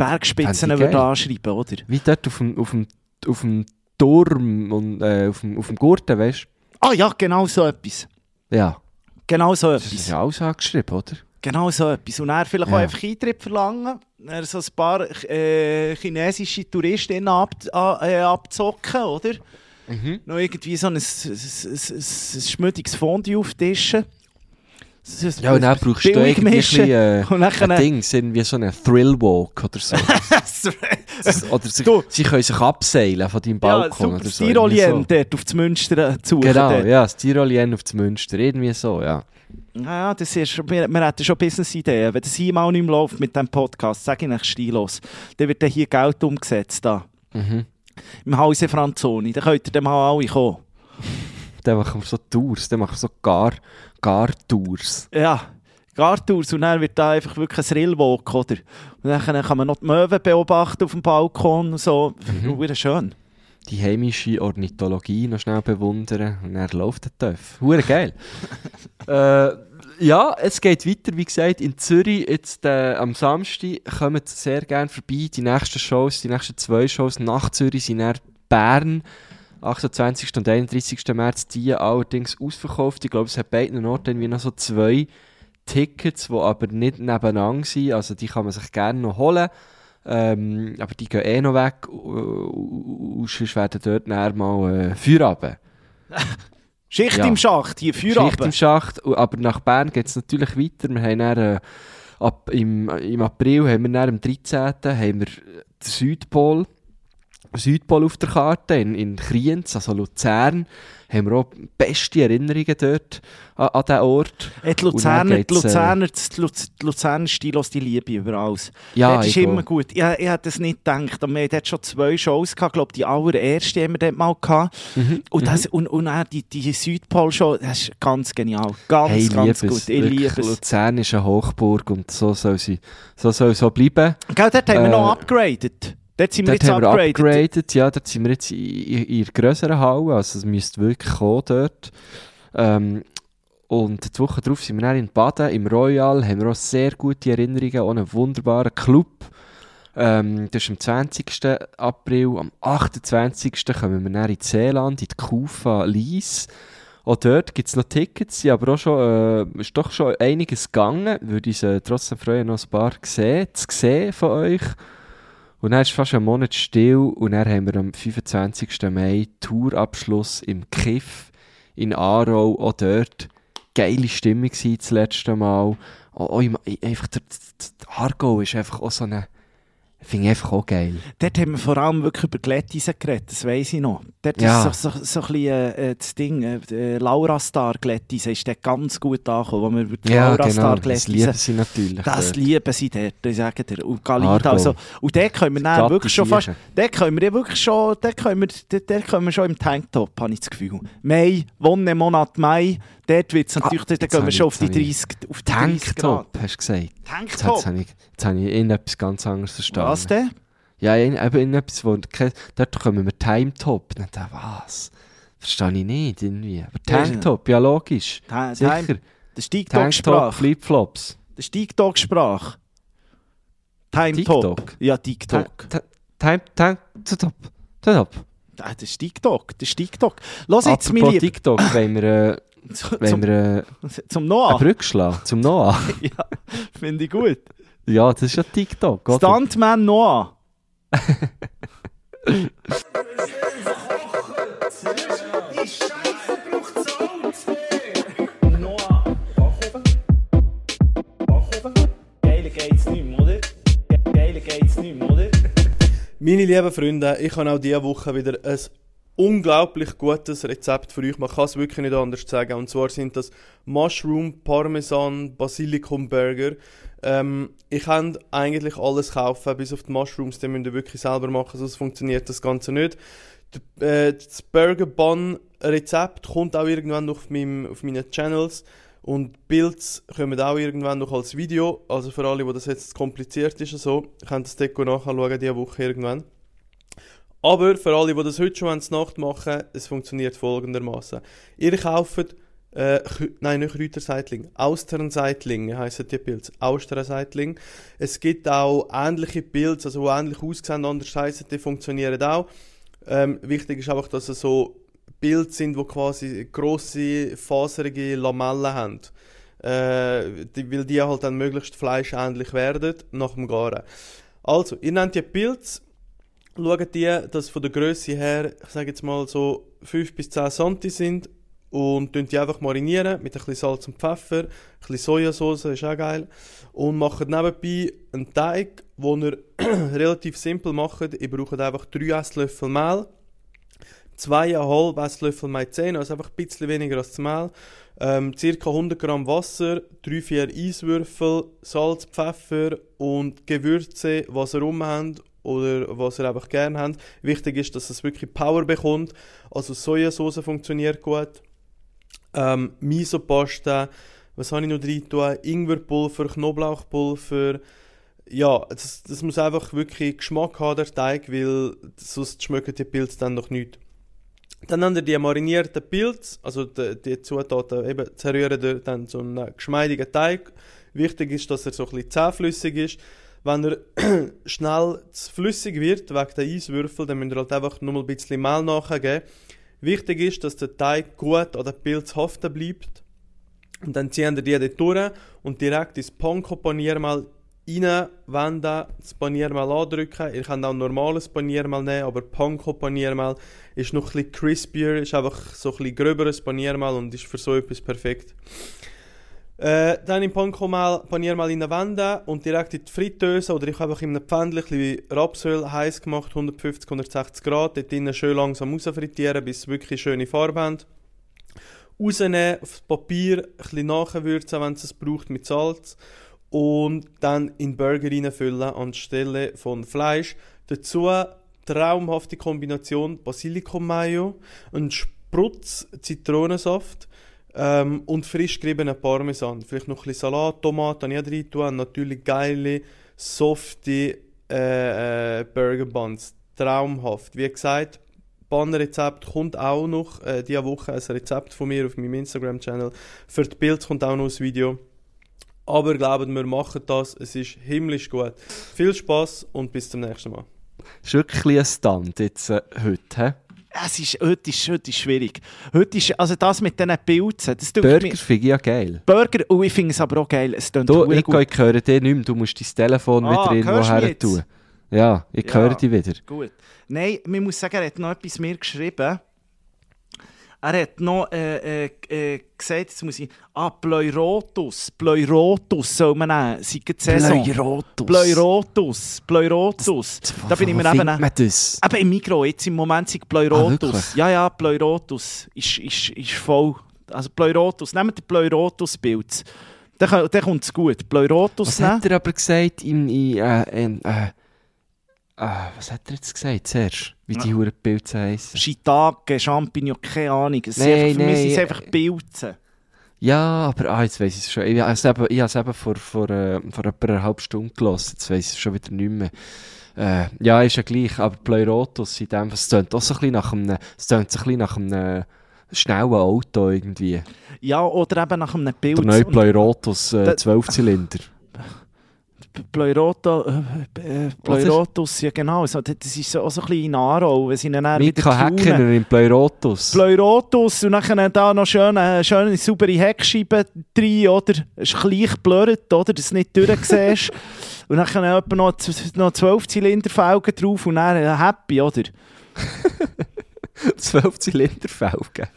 Bergspitzen, würde anschreiben, oder? Wie dort auf dem, auf dem, auf dem Turm und äh, auf, dem, auf dem Gurten, weißt Ah ja, genau so etwas. du? Ja. Genau so Das ist etwas. ja alles angeschrieben, oder? Genau so etwas. Und er vielleicht Ja. auch einfach Eintritt verlangen, dann so ein paar äh, chinesische Touristinnen ab, äh, abzocken, oder? Mhm. Noch irgendwie so ein, ein, ein, ein, ein schmüdiges Fondue auftischen. Ja, und dann brauchst du irgendwie äh, Und dann ein Ding, irgendwie so einen Thrill-Walk oder so. *laughs* oder sie, Du. sie können sich abseilen von deinem ja, Balkon super oder so. Tirolien so. dort auf das Münster äh, zu. Genau, dort. ja, das Tirolien auf das Münster, irgendwie so, ja. Ja, ja, das ist, schon- wir, wir hätten schon Business-Ideen. Wenn das hier mal nicht mehr läuft mit diesem Podcast, sage ich euch stillos, dann wird dann hier Geld umgesetzt. Da. Mhm. Im Hause Franzoni. Dann könnt ihr dann mal alle kommen. Dann machen wir so Tours, dann machen wir so Gar, Gar-Tours. Ja, Gartours. Und dann wird da einfach wirklich ein Rillwalk, oder? Und dann kann man noch die Möwen beobachten auf dem Balkon und so. Mhm. Mhm. schön. die heimische Ornithologie noch schnell bewundern und dann läuft der Töff. Hure geil. *laughs* äh, ja, es geht weiter, wie gesagt, in Zürich jetzt äh, am Samstag kommt sehr gerne vorbei. Die nächsten Shows, die nächsten zwei Shows nach Zürich sind dann Bern, 28. und 31. März, die allerdings ausverkauft. Ich glaube, es hat beiden Orten irgendwie noch so zwei Tickets, die aber nicht nebeneinander sind. Also die kann man sich gerne noch holen. Ähm, aber die gehen eh noch weg. Und sonst werden dort näher mal äh, Feierabend. *laughs* Schicht Ja. im Schacht, hier Schicht Feierabend. im Schacht. Aber nach Bern geht es natürlich weiter. Wir haben dann, äh, ab, im, im April haben wir dann, am 13. haben wir den Südpol. Südpol auf der Karte, in, in Kriens, also Luzern, haben wir auch beste Erinnerungen dort an, an diesen Ort. Äh, Die Und Luzerner, die äh, Luzerner, die Luz- die Luzerner Stilos, die liebe über alles. Ja, das ist immer auch. gut. Ich, ich hätte es nicht gedacht. Aber wir hatten schon zwei Shows gehabt. Ich glaube, die allererste haben wir dort mal gehabt. Mhm. Und, das, und, und auch die, die Südpol-Show, das ist ganz genial. Ganz, Hey, ganz liebe gut. Ich liebe es. Luzern ist eine Hochburg und so soll sie so, soll so bleiben. Gell, dort haben wir Äh, noch upgraded. Dort sind wir Dort jetzt haben wir upgraded. ja, dort sind wir jetzt in, in, in grösseren Halle, also es müsste wirklich kommen dort. Ähm, und die Woche darauf sind wir dann in Baden, im Royal, haben wir auch sehr gute Erinnerungen, auch einen wunderbaren Club. Ähm, das ist am 20. April, am 28. kommen wir dann in Seeland, in die Kufa Lies. Auch dort gibt es noch Tickets, sind aber auch schon, äh, ist doch schon einiges gegangen. Würde uns äh, trotzdem freuen, noch ein paar gesehen, zu sehen von euch. Und dann ist fast ein Monat still und dann haben wir am 25. Mai Tourabschluss im Kiff in Aarau, auch dort. Geile Stimmung war das letzte Mal. Auch, auch im, einfach der, der Aargau ist einfach auch so eine, finde ich einfach auch geil. Dort haben wir vor allem wirklich über Glättisen geredet, das weiss ich noch. Dort Ja. ist so, so, so ein bisschen äh, äh, das Ding, äh, äh, Laura Star Glättisen ist dort ganz gut angekommen, wo wir über die Laura Star das Glättisen lieben sie natürlich. Das dort. lieben sie dort, ich sage dir. Und Galita, also, und dort können wir dann wirklich schon fast, dort können wir ja wirklich schon, dort können wir, dort, dort können wir schon im Tanktop, habe ich das Gefühl. Mai, Wonne, Monat Mai, dort wird es natürlich, dort Ah, jetzt gehen wir schon auf die jetzt habe ich- 30, auf die 30 Grad. Tanktop, hast du gesagt. Tanktop? jetzt, habe ich, jetzt habe ich in etwas ganz anderes verstanden. Was denn? Ja, in, eben in etwas, wo dort kommen wir Timetop. Dann dachte was? Verstehe ich nicht irgendwie. Aber Tanktop, ja logisch. Ta- Sicher. Time- Das ist TikTok-Sprache. Flipflops. Das ist TikTok-Sprache. Time-Top. TikTok? Ja, TikTok. Time, Tank, Top, Top. Ah, Das ist TikTok. Das ist TikTok. Los jetzt, Apropos Lieb. TikTok, wenn wir, äh, Zum, wenn wir äh, *laughs* zum eine Noah. Brücke schlagen, zum Noah. *laughs* Ja, finde ich gut. ja, das ist ja TikTok, oder? Stuntman Noah. Noah, Backofen. Backofen. Geiler geht's nicht mehr, oder? Geiler geht's nicht mehr, oder? Meine lieben Freunde, ich habe auch diese Woche wieder ein unglaublich gutes Rezept für euch. Man kann es wirklich nicht anders sagen. Und zwar sind das Mushroom Parmesan Basilikum Burger. Ähm, ich kann eigentlich alles kaufen, bis auf die Mushrooms, die müsst ihr wirklich selber machen, sonst funktioniert das Ganze nicht. D- äh, Das Burger Bun Rezept kommt auch irgendwann noch auf, meinem, auf meinen Channels. Und Builds kommen auch irgendwann noch als Video. Also für alle, wo das jetzt kompliziert ist, so, könnt ihr das Deko nachschauen, diese Woche irgendwann. Aber für alle, die das heute schon zur Nacht machen, es funktioniert folgendermaßen: Ihr kauft, äh, nein, nicht Kräuterseitling, Austernseitlinge heissen die Pilze. Austernseitling. Es gibt auch ähnliche Pilze, also die ähnlich aussehen, anders heissen, die funktionieren auch. Ähm, wichtig ist einfach, dass es so Pilze sind, die quasi grosse, faserige Lamellen haben. Äh, die, weil die halt dann möglichst fleischähnlich werden nach dem Garen. Also, ihr nehmt die Pilze, schaut die, dass von der Größe her, ich sage jetzt mal so 5 bis 10 cm sind und die einfach marinieren mit ein bisschen Salz und Pfeffer, ein bisschen Sojasauce, ist auch geil. Und macht nebenbei einen Teig, den ihr *clears throat* relativ simpel macht. Ihr braucht einfach 3 Esslöffel Mehl, 2,5 Esslöffel Maizena, also einfach ein bisschen weniger als das Mehl, ähm, ca. 100 Gramm Wasser, 3-4 Eiswürfel, Salz, Pfeffer und Gewürze, was ihr rum habt oder was ihr einfach gerne habt. Wichtig ist, dass es wirklich Power bekommt. Also Sojasauce funktioniert gut. Ähm, Miso-Pasta, was habe ich noch drin? Ingwerpulver, Knoblauchpulver, ja, das, das muss einfach wirklich Geschmack haben, der Teig, weil sonst schmecken die Pilze dann noch nicht. Dann haben wir die marinierten Pilze, also die, die Zutaten eben zerrühren dann so einen geschmeidigen Teig. Wichtig ist, dass er so ein bisschen zähflüssig ist. Wenn er *clears throat* schnell zu flüssig wird, wegen der Eiswürfel, dann müsst ihr halt einfach nur ein bisschen Mehl nachgeben. Wichtig ist, dass der Teig gut an den Pilz haften bleibt. Und dann ziehen wir die dort durch und direkt ins Panko-Paniermehl reinwenden, das Paniermehl andrücken. Ihr könnt auch ein normales Paniermehl nehmen, aber Panko-Paniermehl ist noch ein bisschen crispier, ist einfach so ein bisschen gröberes Paniermehl und ist für so etwas perfekt. Äh, dann im Panko-Mehl Paniermehl reinwenden und direkt in die Fritteuse oder ich habe einfach in einem Pfändchen Rapsöl heiß gemacht, 150, 160 Grad, dort drinnen schön langsam rausfrittieren, bis es wirklich schöne Farbe haben rausnehmen, aufs Papier, ein bisschen nachwürzen, wenn es braucht, mit Salz. Und dann in Burger reinfüllen anstelle von Fleisch. Dazu traumhafte Kombination Basilikum-Mayo, ein Sprutz Zitronensaft ähm, und frisch geriebenen Parmesan. Vielleicht noch ein bisschen Salat, Tomaten habe ich rein. Natürlich geile, softe äh, äh, Burger Buns. Traumhaft. Wie gesagt, Bannrezept kommt auch noch äh, diese Woche ein Rezept von mir auf meinem Instagram-Channel. Für die Bilder kommt auch noch ein Video. Aber glaubt mir, machen das. Es ist himmlisch gut. Viel Spaß und bis zum nächsten Mal. ist wirklich ein Stand jetzt äh, heute. He? Es ist, heute, ist, heute ist schwierig. Heute ist, also das mit diesen Pilzen, das tut Burger mir... finde ich ja geil. Burger, und ich finde es aber auch geil. Es klingt Du, ich, gut. ich höre dich nicht mehr. Du musst dein Telefon Ah, wieder irgendwo her tun. Ja, ich Ja. höre dich wieder. Gut. Nein, man muss sagen, er hat noch etwas mir geschrieben. Er hat noch äh, äh, äh, gesagt, jetzt muss ich... Ah, Pleurotus. Pleurotus soll man nehmen. Seit der Saison. Pleurotus. Pleurotus. Pleurotus. Da bin ich mir eben... man das? Eben im Mikro, jetzt im Moment sind Ah, Pleurotus. wirklich? ja, ja, Pleurotus ist, ist, ist voll. Also Pleurotus, nehmt den Pleurotus-Bild. Dann, dann kommt es gut. Pleurotus Was nehmen. hat er aber gesagt in, in, äh, in äh, äh, was hat er jetzt gesagt zuerst? Wie die Huren Pilze heissen? Shiitake, Champignon, keine Ahnung. Es Nein, einfach, für mich nein, sind es einfach Pilze. Ja, aber ah, jetzt weiss ich es schon. Ich ich habe es eben vor, vor, äh, vor etwa einer halben Stunde gelassen. Jetzt weiss ich es schon wieder nicht mehr. Äh, ja, ist ja gleich. Aber Pleurotus in dem es tönt auch so ein bisschen nach einem, es tönt so ein bisschen nach einem schnellen Auto irgendwie. Ja, oder eben nach einem Pilz. Der neue Pleurotus äh, Da- 12-Zylinder. P- Pleurota, äh, äh, Pleurotus, ja genau. So, das ist so, auch so ein bisschen in Aarau, wenn sie ihn dann Mika tunen. Häkkiner im Pleurotus. Pleurotus und dann da noch schön, äh, schöne saubere Heckscheibe rein, oder? Ist gleich blurrt, oder? Dass du nicht durchsiehst. *laughs* und dann etwa noch, noch 12 Zylinderfelgen drauf und dann äh, happy, oder? *laughs* *laughs* 12-Zylinder-Felgen.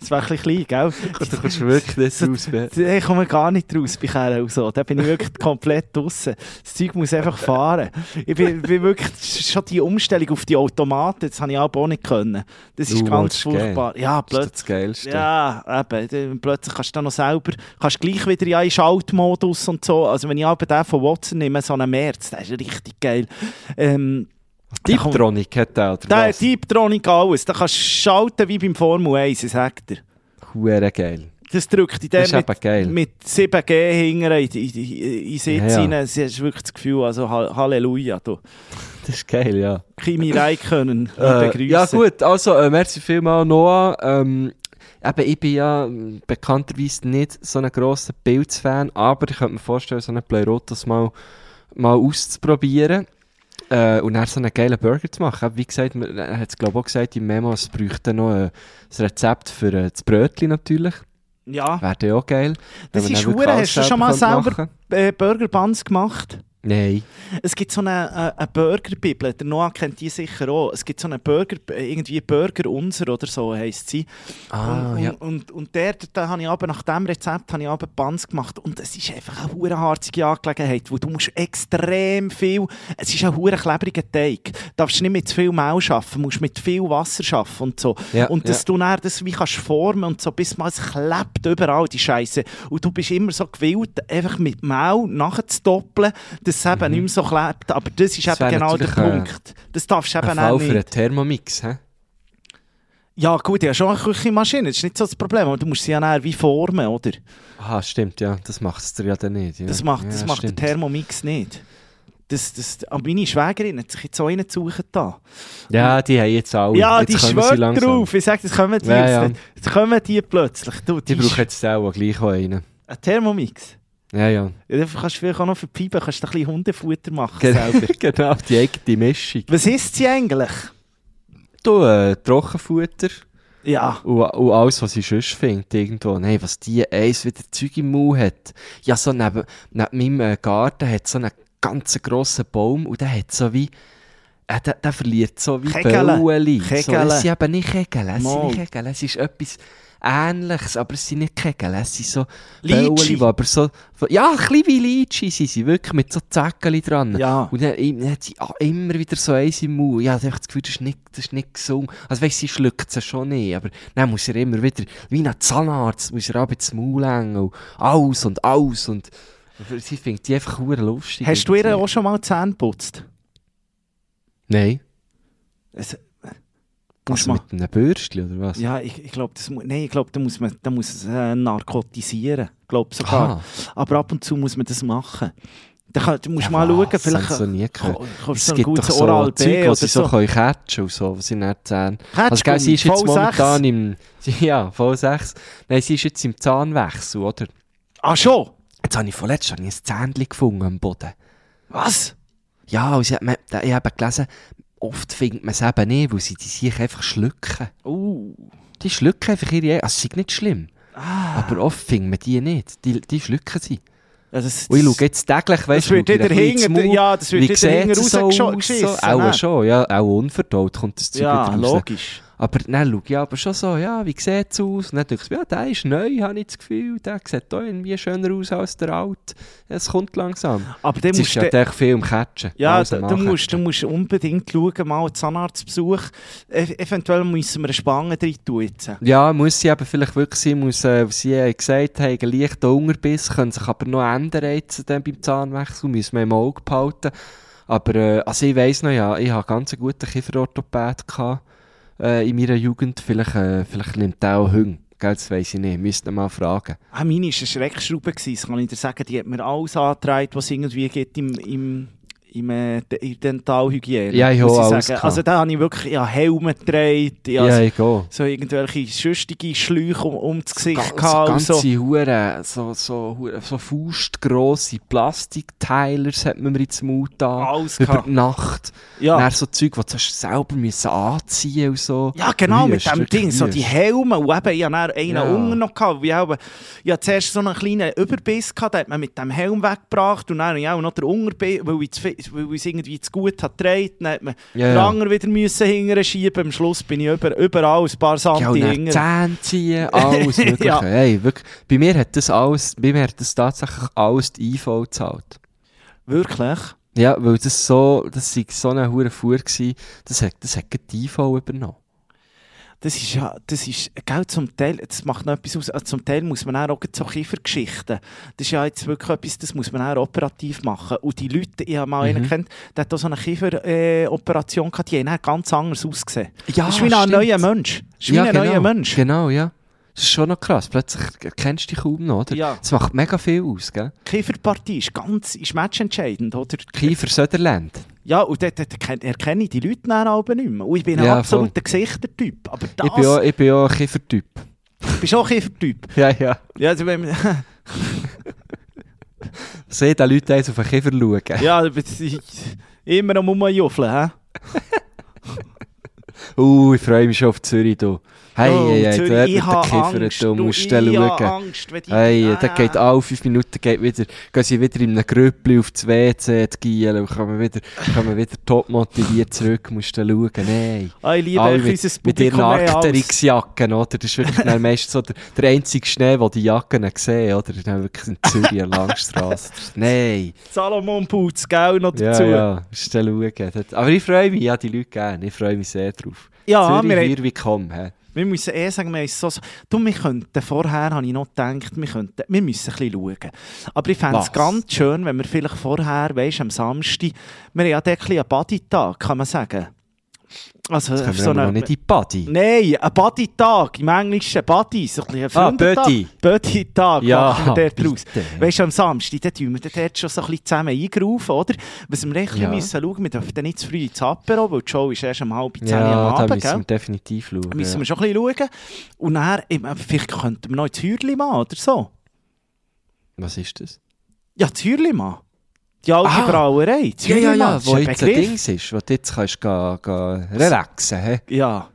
Das wäre ein klein, gell? *laughs* Du kommst wirklich nicht raus. Da komme ich gar nicht raus bei Kerl und so. Da bin ich wirklich *laughs* komplett draussen. Das Zeug muss einfach fahren. Ich bin, bin wirklich schon die Umstellung auf die Automaten, das habe ich auch nicht können. Das ist Uh, ganz das geil. furchtbar. Ja, Das ist plötzlich. das Geilste. Ja, eben. Plötzlich kannst du dann noch selber, kannst gleich wieder ja in Schaltmodus und so. Also wenn ich aber den von Watson nehme, so einen März, der ist richtig geil. Ähm, Tiptronic hat der, oder der was? Tiptronic alles. Da kannst du schalten wie beim Formel 1, das sagt er. Huere geil. Das drückt in dem mit, mit 7G hinten in, in, in, in Sitz Ja, ja. rein. Das ist wirklich das Gefühl, also Ha- Halleluja. Du. Das ist geil, ja. Kimi *laughs* Räikkönen Äh, ja gut, also äh, merci vielmals Noah. Ähm, eben, ich bin ja bekannterweise nicht so ein grosser Pilzfan, aber ich könnte mir vorstellen, so einen Pleurotus mal, mal auszuprobieren. Äh, und dann so einen geilen Burger zu machen. Wie gesagt, man- hat es glaube auch gesagt im Memo, es bräuchte noch äh, ein Rezept für äh, das Brötchen natürlich. ja, Wäre ja auch geil. das ist alles Hast du schon mal selber äh, Burger Buns gemacht? Nein. Es gibt so eine, äh, eine Burger-Bibel, der Noah kennt die sicher auch. Es gibt so eine Burger, irgendwie Burger Unser oder so heisst sie. Ah, und, ja. und, und, und der, da habe ich aber nach dem Rezept habe ich aber Buns gemacht und es ist einfach eine hure harzige Angelegenheit, wo du musst extrem viel, es ist ein hure klebriger Teig, du darfst nicht mit zu viel Mehl arbeiten, musst mit viel Wasser arbeiten und so. Ja, und dass ja. du dann das wie kannst formen und so, bis mal es klebt überall, die Scheiße. Und du bist immer so gewillt, einfach mit Mehl nachzudoppeln, dass es eben nicht mehr so klebt. Aber das ist Mhm. Das eben genau der Punkt. Das darfst du eben auch nicht. für einen Thermomix, hä? Ja gut, ja schon eine Küchenmaschine, das ist nicht so das Problem, aber du musst sie ja nachher wie formen, oder? Aha, stimmt, ja. Das macht es dir ja dann nicht. Ja. Das macht, ja, das macht der. Thermomix nicht. Das, das, aber meine Schwägerin hat sich jetzt auch einen suchen da. Ja, die haben jetzt alle. Ja, jetzt die schwört drauf. Ich sage, jetzt kommen die Ja, jetzt. ja. Jetzt kommen die plötzlich. Du, Die die brauchen jetzt auch gleich einen. Ein Thermomix. Ja, ja. Ja, kannst du vielleicht auch noch Pipe kannst du ein bisschen Hundefutter machen Ge- selber. *laughs* genau, die eigene Mischung. Was ist sie eigentlich? Du, äh, Trockenfutter Ja. und, und alles, was ich sonst finde, irgendwo. Nein, was die eins wieder Zeug im Mund hat. Ja, so neben, neben meinem äh, Garten hat so einen ganz grossen Baum und der hat so wie, äh, der, der verliert so wie. Bäueli. So, es sind eben nicht Kegel, es sind nicht Kegel, es ist etwas Ähnliches, aber es sind nicht Kegel, es sind so die aber so, ja, ein bisschen wie Litschi sind sie, wirklich mit so Zäckchen dran. Ja. Und dann, dann hat sie ah, immer wieder so eins im Mund. Ja, ich habe das Gefühl, das ist nicht, das ist nicht gesund. Also weißt, sie schluckt es schon nicht, aber dann muss er immer wieder, wie ein Zahnarzt, muss er ab ins Maul hängen und aus und aus und sie findet die einfach lustig. Hast du ihr auch schon mal Zähne geputzt? Nein. Es- Also mit einem Bürstchen oder was? Ja, ich, ich glaube, ich glaube, da muss man, da muss es äh, narkotisieren. Ich glaube sogar. Aha. Aber ab und zu muss man das machen. Da kann, du musst Ja, mal schauen, vielleicht so nie kommst Es du ein gutes so Oral B Zeug, oder so, so. können catchen und so, was sie nicht sehen. Also, gell, sie ist jetzt V6. momentan im, *laughs* ja, V6. Nein, sie ist jetzt im Zahnwechsel, oder? Ah, schon? Jetzt habe ich vorletzt habe ich ein Zähnchen gefunden am Boden. Was? Ja, und sie hat, da- ich habe gelesen, oft findet man es eben nicht, weil sie die sich einfach schlucken. Uh. Die schlucken einfach ihre, also es ist nicht schlimm. Ah. Aber oft findet man die nicht. Die, die schlucken sie. Ja, das, Und ich schaue jetzt täglich, weißt ich wieder hinten, ja, das wird Wie wieder hinten es so rausgeschissen. Auch ne? schon, ja. Auch unverdaut kommt das Zeug Ja, wieder raus. logisch. Aber dann schaue ich aber schon so, ja, wie sieht es aus? Und dann denke ich, ja, der ist neu, habe ich das Gefühl. Der sieht auch irgendwie schöner aus als der alte. Es kommt langsam. Aber dann musst ist ja viel im Catchen. Ja, du, musst, du musst unbedingt schauen, mal einen Zahnarztbesuch. E eventuell müssen wir eine Spange drin tun jetzt. Ja, muss sie aber vielleicht wirklich sein, muss, äh, sie haben gesagt haben, einen leichten Hungerbiss, können sich aber noch ändern jetzt dann beim Zahnwechsel, müssen wir im Auge behalten. Aber, äh, also ich weiss noch, ja, ich hatte ganz einen guten Kieferorthopäd gehabt, äh, in meiner Jugend. Vielleicht, äh, vielleicht nimmt der auch. Gell, das weiss ich nicht. Müsste mal fragen. Ah, meine war eine Schreckschraube, das kann ich dir sagen. Die hat mir alles angetragen, was es irgendwie gibt im, im, im, in Dentalhygiene. Ja, ich muss alles sagen. Also da habe ich wirklich ja, Helme ich Ja, habe ich so irgendwelche schüstige Schläuche um, um das Gesicht Ga- so gehabt. ganze so. Hure, so, so, Hure- so faustgrosse Plastikteilers hat man mir ins Maul da. Alles Über die Nacht. Ja. Dann so Zeug, die du selber müssen anziehen und so. Ja, genau, mit Wüst, dem Ding, so die. Helme. Und eben, ich hatte einen Ja. unten noch. Gehabt. Ich habe ich habe zuerst so einen kleinen Überbiss gehabt, den hat man mit dem Helm weggebracht. Und dann habe ich auch noch den Unterbiss, weil ich, zu viel- weil ich es irgendwie zu gut hat getragen. Dann hat man Ja, ja. anderen wieder müssen schieben. Am Schluss bin ich über, überall ein paar Ja, Santi dann hinter. Zähne ziehen, *laughs* alles mögliche. Ja. hey, wirklich, bei mir hat das alles, bei mir hat das tatsächlich alles die IV gezahlt. Wirklich? Ja, weil das so, das war so eine hure Fuhr das hat, das hat die IV übernommen. Das ist ja, das ist, gell, zum Teil, das macht noch etwas aus, also zum Teil muss man auch so Kiefergeschichten, das ist ja jetzt wirklich etwas, das muss man auch operativ machen. Und die Leute, ich habe mal Mhm. einen kennt, der hat auch so eine Kieferoperation äh, gehabt, die haben ganz anders ausgesehen. Ja, das ist wie ein neuer Mensch. Das ist wie ein neuer Mensch. Genau, ja. Das ist schon noch krass. Plötzlich kennst du dich kaum noch, oder? Ja. Das macht mega viel aus, gell? Kieferpartie ist ganz, ist matchentscheidend, oder? Kiefer Söderland. Ja, und dort, dort ken- erkenne ich die Leute dann aber nicht mehr. Und ich bin ein Ja, absoluter Gesichtertyp. Aber das, Ich bin auch, ich bin auch ein Kiefertyp. bist du auch Kiefertyp? *laughs* Ja, ja. Ja, also wenn, *laughs* Sehe da Leute eins auf den Kiefer schauen. ja, aber das ist immer am Rumjuffeln, hä? *laughs* Uh, ich freue mich schon auf Zürich, du. Hey, Oh, hey, hey, Zürich, ich habe Angst, du du, musst ich dann habe. Angst, wenn die... Hey, Ah. da geht alle fünf Minuten geht wieder, gehen sie wieder in einem Grüppli auf das WC die Gielen und kommen wieder, kommen wieder top motiviert zurück, musst du schauen. Nein. Ah, ich liebe Alle mit, unser mit ihren. Arcteryx-Jacken, oder? Das ist wirklich meistens so der, der einzige Schnee, den die Jacken sehen, oder? Dann wirklich in Zürich an Langstrasse. Nein. Salomon Putz, gell, noch Ja, dazu. ja, musst du schauen. Aber ich freue mich, ja, die Leute gerne. Ich freue mich sehr drauf. Ja, Zürich, wir, hier wie komm, hä? Wir müssen eh sagen, wir so... Du, wir könnten, vorher habe ich noch gedacht, wir, könnten, wir müssen ein bisschen schauen. Aber ich fände es ganz schön, wenn wir vielleicht vorher, weisst am Samstag, wir haben ja ein bisschen einen Buddy-Tag, kann man sagen. Also, kommen so eine, nicht in Buddy. Nein, ein Buddy-Tag, im Englischen Buddy, so ein bisschen ein Ah. Buddy. Buddy-Tag Ja, machen wir dort raus. Weißt du, am Samstag, da tun wir dort schon so ein bisschen zusammen eingerufen, oder? Was wir echt Ja. müssen schauen, wir dürfen dann nicht zu früh ins Apero, weil die Show ist erst um halb zehn Ja, am da Abend, müssen gell? wir definitiv schauen. müssen ja. wir schon ein bisschen schauen. Und dann, vielleicht könnten wir noch ins Hürlimann oder so. Was ist das? Ja, das Hürlimann. Die alte Ah. Brauerei. Das Ja, ja, ja, das wo jetzt ein. Dings ist, wo du jetzt kannst gehen, gehen relaxen hä? Ja.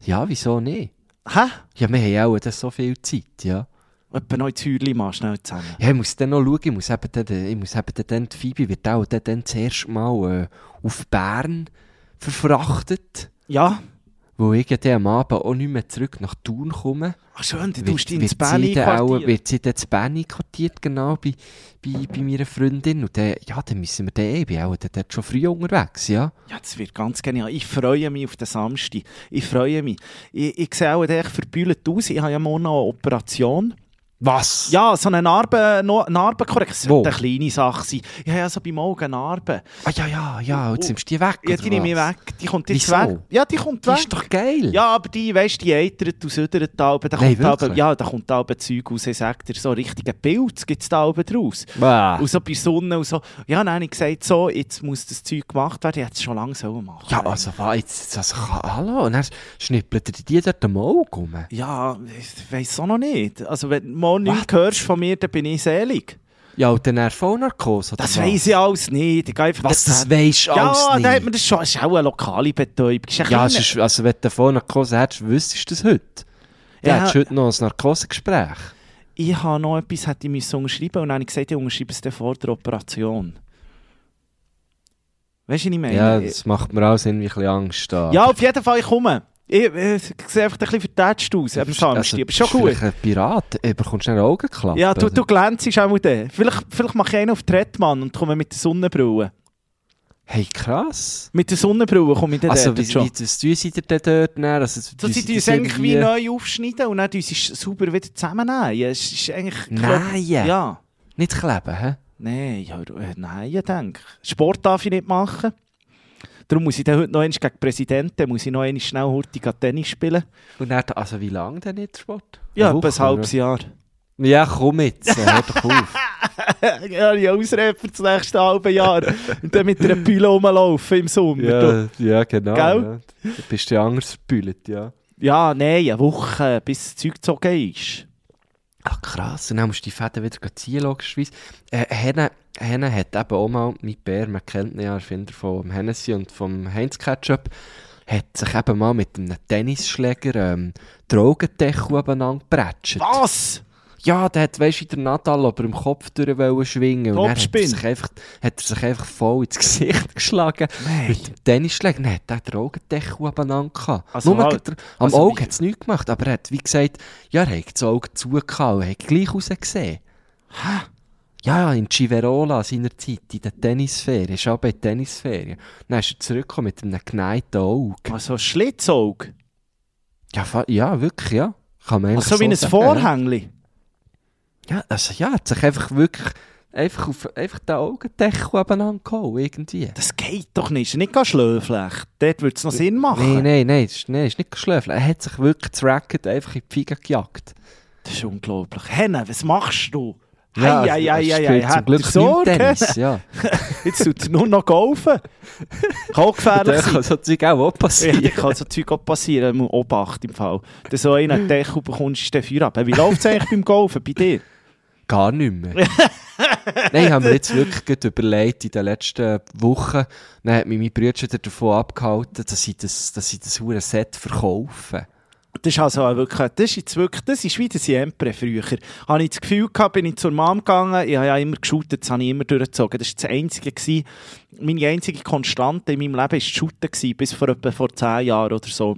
Ja, wieso nicht? Hä? Ja, wir haben ja auch so viel Zeit, ja. Etwa noch ins Hürlimann schnell zusammen. Ja, ich muss dann noch schauen, ich muss eben dann, ich muss eben dann, die Phoebe wird auch dann, dann zuerst mal äh, auf Bern verfrachtet, Ja. Wo ich am Abend auch nicht mehr zurück nach Thun komme. Ach schön, du tust ins auch- einquartieren. Wird sie dann zu Bern einquartiert, genau, bei, bei, bei meiner Freundin. Und dann, ja, dann müssen wir dann, ich bin auch dann schon früh unterwegs, ja. Ja, das wird ganz genial. Ich freue mich auf den Samstag. Ich freue mich. Ich, ich sehe auch echt verbühlt aus. Ich habe ja morgen noch eine Operation. Was? Ja, so eine Narbe, no, Narbenkorrektion. Wo? Das sollte eine kleine Sache sein. Habe ja so beim Auge eine Narbe. Ah, ja, ja, ja, jetzt nimmst du die weg, Ja, die nehme ich weg. Die kommt jetzt Wieso? weg. Ja, die kommt Die weg. ist doch geil. Ja, aber die, weißt du, die eitert und südert da oben. Da Nein, kommt da oben, wirklich? ja, da kommt da oben Zeug raus. Ich sag dir, so richtige Pilz gibt es da oben draus. Bah. Und so bei Sonne und so. Ja, habe ich gesagt, so, jetzt muss das Zeug gemacht werden. Ich hätte es schon lange so machen Ja, also, was, jetzt, also, hallo, und dann schnippelt er die dort am Auge rum. Ja, ich weiß es auch noch nicht. Also, wenn mal nichts hörst von mir, dann bin ich selig. Ja, und dann er Vollnarkose, oder Das weiss ich alles nicht. Ich einfach Was, das hin. weisst du Ja, alles hat nicht? man das schon. Das ist auch eine lokale Betäubung. Das ist Ja, es ist, also wenn du Vollnarkose hättest, wüsstest du das heute. Ja, Ja. hättest heute noch ein Narkosegespräch. ich habe noch etwas hätte ich müssen unterschreiben und dann habe ich gesagt, ich unterschreibe es dann vor der Operation. Weißt du, was ich meine? Ja, das macht mir auch irgendwie ein bisschen Angst. Da. Ja, auf jeden Fall, ich komme. Ich, äh, ich sehe einfach ein bisschen vertätscht aus am Samstag, aber schon Also, bist du gut. vielleicht ein Pirat, bekommst du eine Augenklappe. Ja, du, du glänzest auch dem. Vielleicht, vielleicht mache ich einen auf Trettmann und komme mit der Sonnenbrille. Hey, krass. Mit der Sonnenbrille komme ich dann Also, dort wie, schon. wie tun sie dir denn dort näher? Also, So, sie tun es eigentlich wie neu aufschneiden und dann tun sie es sauber wieder zusammennehmen. Ja, es ist eigentlich... Nein. Ja. Nicht kleben, hä? Nein, ja, äh, nein, ich denke. Sport darf ich nicht machen. Darum muss ich dann heute noch einmal gegen den Präsidenten, muss ich noch einmal schnell hurtig Tennis spielen. Und dann, also wie lange denn nicht Sport? Ja, etwa ein halbes Jahr. Ja, komm jetzt, äh, hör doch auf. *laughs* ja, ich Ausrede für das nächste halbe Jahr. und dann mit einer Pille rumlaufen im Sommer. du. ja, ja, genau. Gell? Ja. Du bist ja anders verbüllt, ja. Ja, nein, eine Woche, bis das Zeug gezogen ist. Ach krass, und dann musst du die Fäden wieder ziehen, logischerweise. Äh, Henne, Henne hat eben auch mal, mit Bär, man kennt ihn ja, Erfinder vom Hennessy und vom Heinz Ketchup, hat sich eben mal mit einem Tennisschläger ähm, Drogendeckel abeinander gepratscht. Was? Ja, der hat, weisst du, der Nadal aber im Kopf durch wollen schwingen. Und dann hat er, sich einfach, hat er sich einfach voll ins Gesicht *laughs* geschlagen. Mit dem Tennisschläger. Dann hat er den Augendeckel abeinander gehabt. Also Nur halt- der- am also Auge hat es nichts gemacht, aber er hat, wie gesagt, ja, er hat das Auge zugehauen und hat gleich rausgesehen. Ja, in Civerola seiner Zeit, in der Tennisferien, ist auch bei Tennisferien. Dann ist er zurückgekommen mit einem geneigten Auge. Also Schlitzauge? Ja, ja wirklich, ja. Kann man Also wie ein. Vorhängli? Ja, also ja, hat sich einfach wirklich einfach auf einfach den Augendeckel abeinander gehauen, irgendwie. Das geht doch nicht. Nicht gar schläflich. Dort würde es noch Sinn machen. Nein, nein, nein, ist, das ist nicht geschläfelt. Er hat sich wirklich das Racket einfach in die Fiege gejagt. Das ist unglaublich. Henne, was machst du? Ja, Hei, hei, hei, hei, zum Glück Sorge? Tennis, ja. *laughs* Jetzt tut er nur noch golfen. Kann auch gefährlich sein. kann so Zeug auch Ja, passieren. da *laughs* kann so Zeug auch passieren. Obacht im Fall. Wenn so einen Deckel bekommst, ist der Feuer ab. Wie läuft es eigentlich beim Golfen bei dir? Gar nicht mehr. *laughs* Nein, ich habe mir jetzt wirklich gut überlegt in den letzten Wochen, dann hat mich mein Bruder davon abgehalten, dass ich das, dass ich das hure Set verkaufe. Das ist also auch wirklich, das ist jetzt wirklich, das ist wie der Siempre früher. Habe ich das Gefühl gehabt, bin ich zur Mom gegangen, ich habe ja immer geshootet, das habe ich immer durchgezogen. Das war das Einzige, gewesen, meine einzige Konstante in meinem Leben war das Shooten, gewesen, bis vor etwa vor zehn Jahren oder so.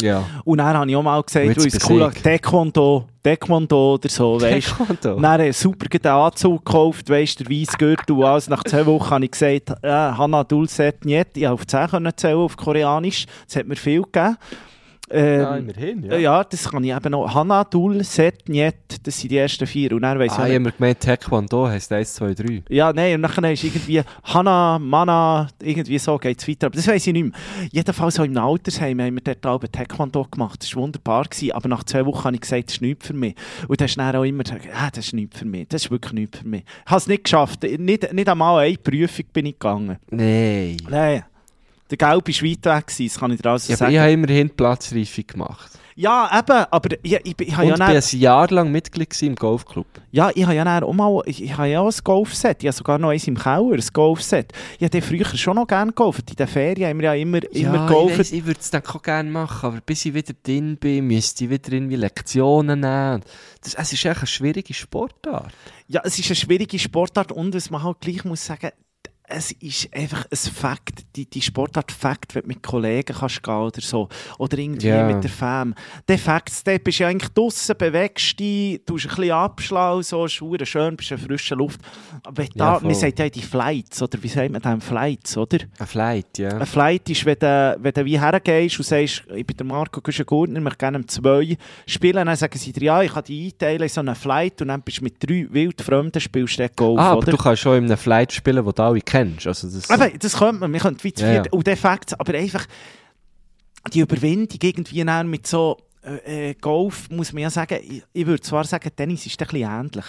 Ja. Und dann habe ich auch mal gesagt, du ist bist cool. Taekwondo, Taekwondo oder so, weißt du. Dann habe ich super den Anzug gekauft, weißt du, der weiße Gürtel alles. Nach zwei Wochen habe ich gesagt, äh, Hanna Dulcet Niet. Ich habe auf 10 können zählen auf Koreanisch. Das hat mir viel gegeben. Ähm, ja, immerhin, ja. ja. das kann ich eben noch. Hanadul, Set, Niet, das sind die ersten vier. Und dann weiss Ah, ich auch habe mir gemeint, Taekwondo heisst 1, 2, 3. Ja, nein, und dann ist irgendwie Hanna, Mana, irgendwie so geht es weiter. Aber das weiß ich nicht mehr. Jedenfalls so im Altersheim haben wir dort auch Taekwondo gemacht. Das war wunderbar. Gewesen. Aber nach zwei Wochen habe ich gesagt, das ist nichts für mich. Und dann ist dann auch immer gesagt, ah, das ist nichts für mich. Das ist wirklich nichts für mich. Ich habe es nicht geschafft. Nicht, nicht einmal eine Prüfung bin ich gegangen. Nein. Nein. Der Gelb war weit weg, gewesen, das kann ich dir also Ja, sagen. ich habe immerhin Platzreife gemacht. Ja, eben, aber ich, ich, ich, ich habe Und ja ich war ein Jahr lang Mitglied im Golfclub. ja, ich habe ja auch mal, ich, ich habe ja auch ein Golfset, ich habe sogar noch eins im Keller, ein Golfset. Ich habe früher schon noch gerne golfen, in den Ferien haben wir ja immer, immer ja, golfen. ich, weiss, ich würde es dann auch gerne machen, aber bis ich wieder drin bin, müsste ich wieder irgendwie Lektionen nehmen. Das, es ist echt eine schwierige Sportart. Ja, es ist eine schwierige Sportart und was man halt gleich muss sagen, es ist einfach ein Fakt, die, die Sportart Fakt, wenn du mit Kollegen kannst gehen oder so, oder irgendwie Ja. mit der Fam. Der Fakt, der bist ja eigentlich draussen, bewegst dich, tust ein bisschen abschlau, so, ist schön, bist in frischer Luft. Aber Ja, da, voll. man sagt ja die Flights, oder wie sagt man das, Flights, oder? Ein Flight, ja. Ein Flight ist, wenn du, wenn du wie hergehst und sagst, ich bin der Marco Güschen-Gurtner, ich möchte gerne um zwei spielen, dann sagen sie dir, ja, ich kann dich einteilen in so einen Flight und dann bist du mit drei wildfremden spielst du dort Golf, Ah, aber oder? du kannst schon in einem Flight spielen, den du alle kennst. Also das, Eben, das könnte man, wir könnten wie zu Ja, viert, ja. und der aber einfach die Überwindung irgendwie mit so äh, äh, Golf, muss man ja sagen, ich, ich würde zwar sagen, Tennis ist ein bisschen ähnlich,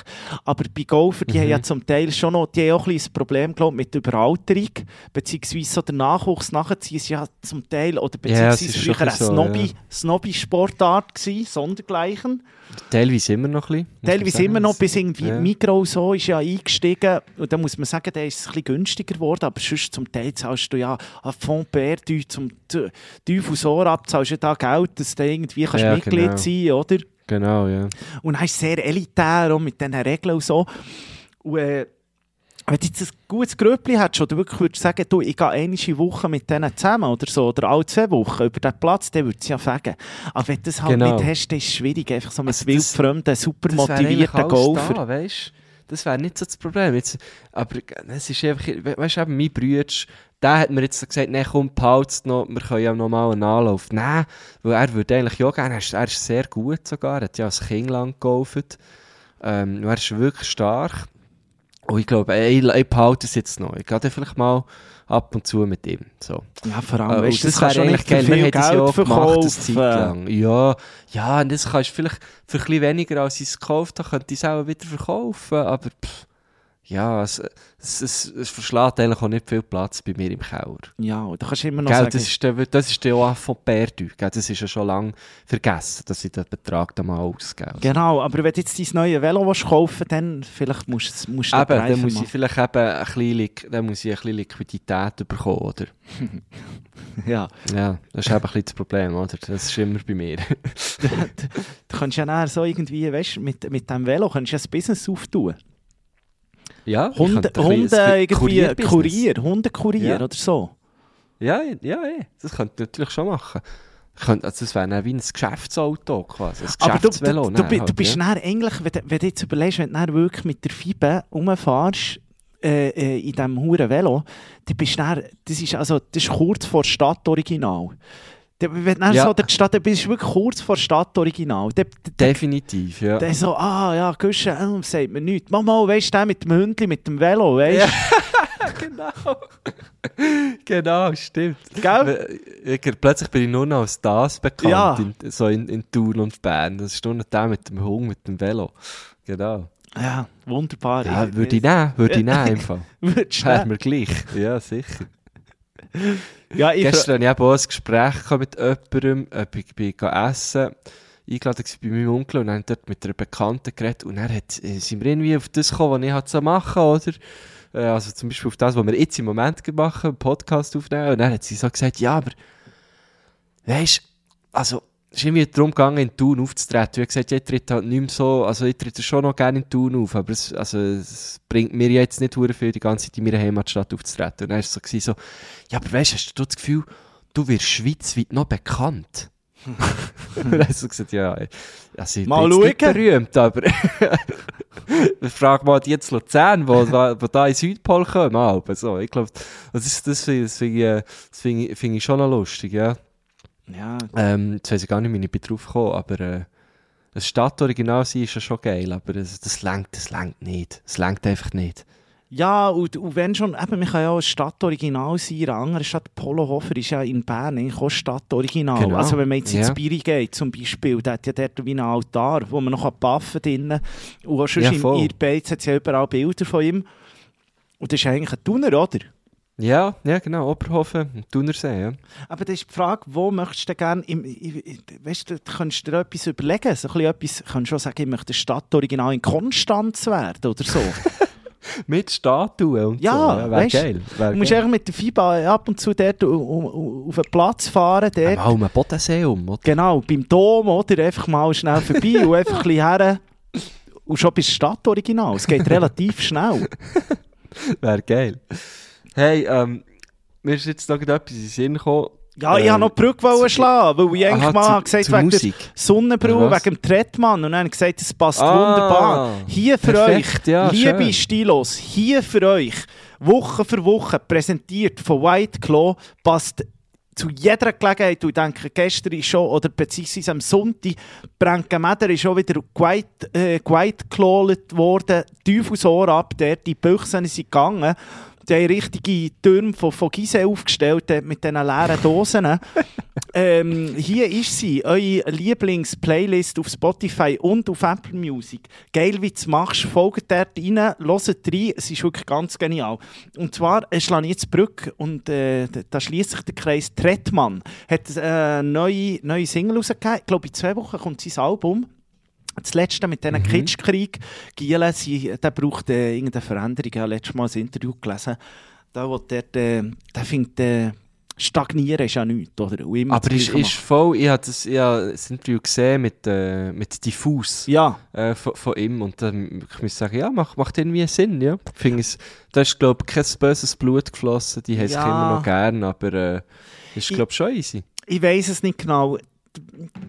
aber bei Golfer, die Mhm. haben ja zum Teil schon noch, die auch ein bisschen Problem, glaub, mit Überalterung, beziehungsweise so der Nachwuchs nachziehen ist ja zum Teil, oder Ja, beziehungsweise schon früher ein eine so, Snobby, ja. Snobby-Sportart gewesen, sondergleichen. Teilweise immer noch ein bisschen. Teilweise immer noch, bis irgendwie Ja. Migro so ist ja eingestiegen. Und da muss man sagen, der ist ein bisschen günstiger geworden. Aber sonst zum Teil zahlst du ja an Fond perdu zum Teufel so ab, zahlst du da Geld, dass du irgendwie kannst Ja, Mitglied genau. sein oder? Genau, ja. Und dann ist sehr elitär, auch mit diesen Regeln und so. Und, äh, wenn du jetzt ein gutes Gröppli hättest, oder wirklich würdest sagen, du, ich gehe eine Woche mit denen zusammen oder so, oder alle zwei Wochen über den Platz, dann würde es ja fegen. Aber wenn du das halt Genau. nicht hast, dann ist es schwierig, einfach so mit Also wildfremden, super motivierten alles Golfer. Da, weißt? Das wäre nicht so das Problem. Jetzt, aber es ist einfach, we- weißt du, eben mein Bruder, der hat mir jetzt gesagt, nein, komm, behalt's noch, wir können ja noch mal einen Anlauf. Nein, weil er würde eigentlich auch gerne, er ist, er ist sehr gut sogar, er hat ja als Kind lang geholfen. Ähm, er ist wirklich stark. Und ich glaube, ich, ich behalte es jetzt noch. Ich gehe dann vielleicht mal ab und zu mit ihm. So. Ja, vor Äh, allem, und weißt, das, das kannst du wäre eigentlich geil. Wir viel haben das ja Geld auch gemacht, eine Zeit lang. Ja, ja, und das kannst du vielleicht für ein bisschen weniger, als ich es gekauft habe, könnte ich es auch wieder verkaufen, aber pff, ja, es, es, es, es verschlägt eigentlich auch nicht viel Platz bei mir im Keller. Ja, und da kannst du immer noch Gell, sagen, das ist der, das ist der auch von Perdu. Gell, das ist ja schon lange vergessen, dass ich den Betrag da mal ausgebe. genau, aber wenn du jetzt dein neue Velo willst kaufen dann vielleicht musst du musst du Eben, dann muss machen. ich vielleicht eben ein bisschen, dann muss ich ein bisschen Liquidität bekommen, oder? *laughs* Ja, Ja, das ist eben ein bisschen das Problem, oder? Das ist immer bei mir. *laughs* du kannst ja nachher so irgendwie, weißt du, mit, mit dem Velo kannst du ja ein Business auftun. Ja, Hunde, Hunde irgendwie. Kurier, Hundekurier Ja. oder so. Ja, ja, ja, das könnte ich natürlich schon machen. Könnte, also das wäre wie ein Geschäftsauto quasi, ein Aber du, du, Geschäftsvelo. du, bi- du halt, bist ja. nachher eigentlich, wenn, du- wenn du jetzt überlegst, wenn du wirklich mit der Fibe rumfährst, äh, äh, in diesem huren Velo, dann bist du dann, das ist, also, das ist kurz vor Stadtoriginal. Da- Wenn du Ja. so der Stadt, dann bist du wirklich kurz vor Stadtoriginal. Dann, dann, Definitiv, ja. dann so, ah ja, Güsche, äh, sagt mir nichts. Mama, weißt du, der mit dem Hündchen, mit dem Velo, weißt du? *laughs* genau. genau, stimmt. Gell? Ich, plötzlich bin ich nur noch als das bekannt, Ja. in, so in, in Thun und Bern. Das ist nur noch der mit dem Hund, mit dem Velo. Genau. Ja, wunderbar. Ja, würde ich nehmen, würde ich nehmen *laughs* Fall. Würdest du Wäre mir gleich. Ja, sicher. Ja, ich Gestern hatte ich ein Gespräch mit jemandem, ich bin essen eingeladen war bei meinem Onkel und dann dort mit einer Bekannten geredet und dann hat, äh, sind wir irgendwie auf das gekommen, was ich so machen oder? Äh, Also zum Beispiel auf das, was wir jetzt im Moment machen, einen Podcast aufnehmen und dann hat sie so gesagt, ja, aber weisst, also es ist irgendwie darum gegangen, in Thun aufzutreten. Ich habe gesagt, ich trete halt nicht mehr so, also ich trete schon noch gerne in Thun auf, aber es, also, es bringt mir jetzt nicht hure viel, die ganze Zeit in meiner Heimatstadt aufzutreten. Und dann war es so, so, ja, aber weißt, hast du das Gefühl, du wirst schweizweit noch bekannt? *laughs* und dann hast du gesagt, ja, also ich Mal bin nicht berühmt, aber *laughs* frag mal die jetzt Luzern, wo, wo da in Südpol kommen, aber so, ich glaube, das, ist, das finde das ich, äh, find ich, find ich schon noch lustig, ja. Ja, Ähm, jetzt weiss ich gar nicht, wie ich bin drauf gekommen, aber äh, ein Stadtoriginal sein ist ja schon geil, aber das, das lenkt, das lenkt nicht. Es lenkt einfach nicht. Ja, und, und wenn schon, eben, man kann ja auch ein Stadtoriginal sein, in einer anderen Stadt. Polo Hofer ist ja in Bern eigentlich auch Stadtoriginal. Genau. Also wenn man jetzt ins Ja. Biri geht zum Beispiel, der hat ja dort wie einen Altar, wo man noch baffen drinnen Und auch schon Ja, im voll. Irbeiz hat es ja überall Bilder von ihm. Und das ist eigentlich ein Tuner, oder? Ja, ja, genau, Oberhofen, Thunersee, ja. Aber das ist die Frage, wo möchtest du gerne, im, weißt du, du könntest dir etwas überlegen, so ein bisschen etwas, du könntest schon sagen, ich möchte Stadtoriginal in Konstanz werden oder so. *laughs* Mit Statuen und Ja, so. Ja, wäre geil. Wär Du musst geil. einfach mit der FIBA ab und zu dort um, um, auf den Platz fahren, dort. Mal um ein Bodensee um, oder? Genau, beim Dom, oder? Einfach mal schnell vorbei und einfach ein bisschen her. Und schon bist du Stadtoriginal. Es geht relativ schnell. *laughs* Wäre geil. Hey, ähm, mir ist jetzt noch etwas in den Sinn gekommen. Ja, ich Ähm, wollte noch die Brücke wollen schlagen, weil ich eigentlich Aha, mal zu- habe gesagt zur wegen Musik. der Sonnenbrille, wegen dem Trettmann. Und dann habe gesagt, es passt Ah, wunderbar. Hier für perfekt, euch, ja, liebe schön. Stilos, hier für euch, Woche für Woche, präsentiert von White Claw, passt zu jeder Gelegenheit, und ich denke, gestern ist schon, oder beziehungsweise am Sonntag, Bränkenmeder ist schon wieder White, äh, worden, Teufelsohr ab, der, die Büchsen sind gegangen. Die haben richtige Türme von, von Gizeh aufgestellt mit diesen leeren Dosen. *laughs* ähm, hier ist sie, eure Lieblings-Playlist auf Spotify und auf Apple Music. Geil, wie du es machst. Folgt dort rein, hört rein. Es ist wirklich ganz genial. Und zwar äh, schlage ich jetzt Brücke und äh, da- schließt sich der Kreis. Trettmann hat äh, eine neue, neue Single rausgegeben. Ich glaube, in zwei Wochen kommt sein Album. Das letzte mit Mhm. diesem Kitschkrieg, Gielen, sie, der braucht äh, irgendeine Veränderung. Ich habe letztes Mal ein Interview gelesen. Da, wo der, der, der findet, äh, stagnieren ist ja nichts. Oder? Aber ist, ist voll, ich habe das, ich habe das Interview gesehen mit, äh, mit Diffus. Ja, äh, von, von ihm und dann ich muss sagen, ja, macht, macht irgendwie Sinn, ja. Ich finde es, da ist glaube ich kein böses Blut geflossen, die haben Ja. immer noch gern, aber äh, ist glaube ich schon easy. ich weiß es nicht genau.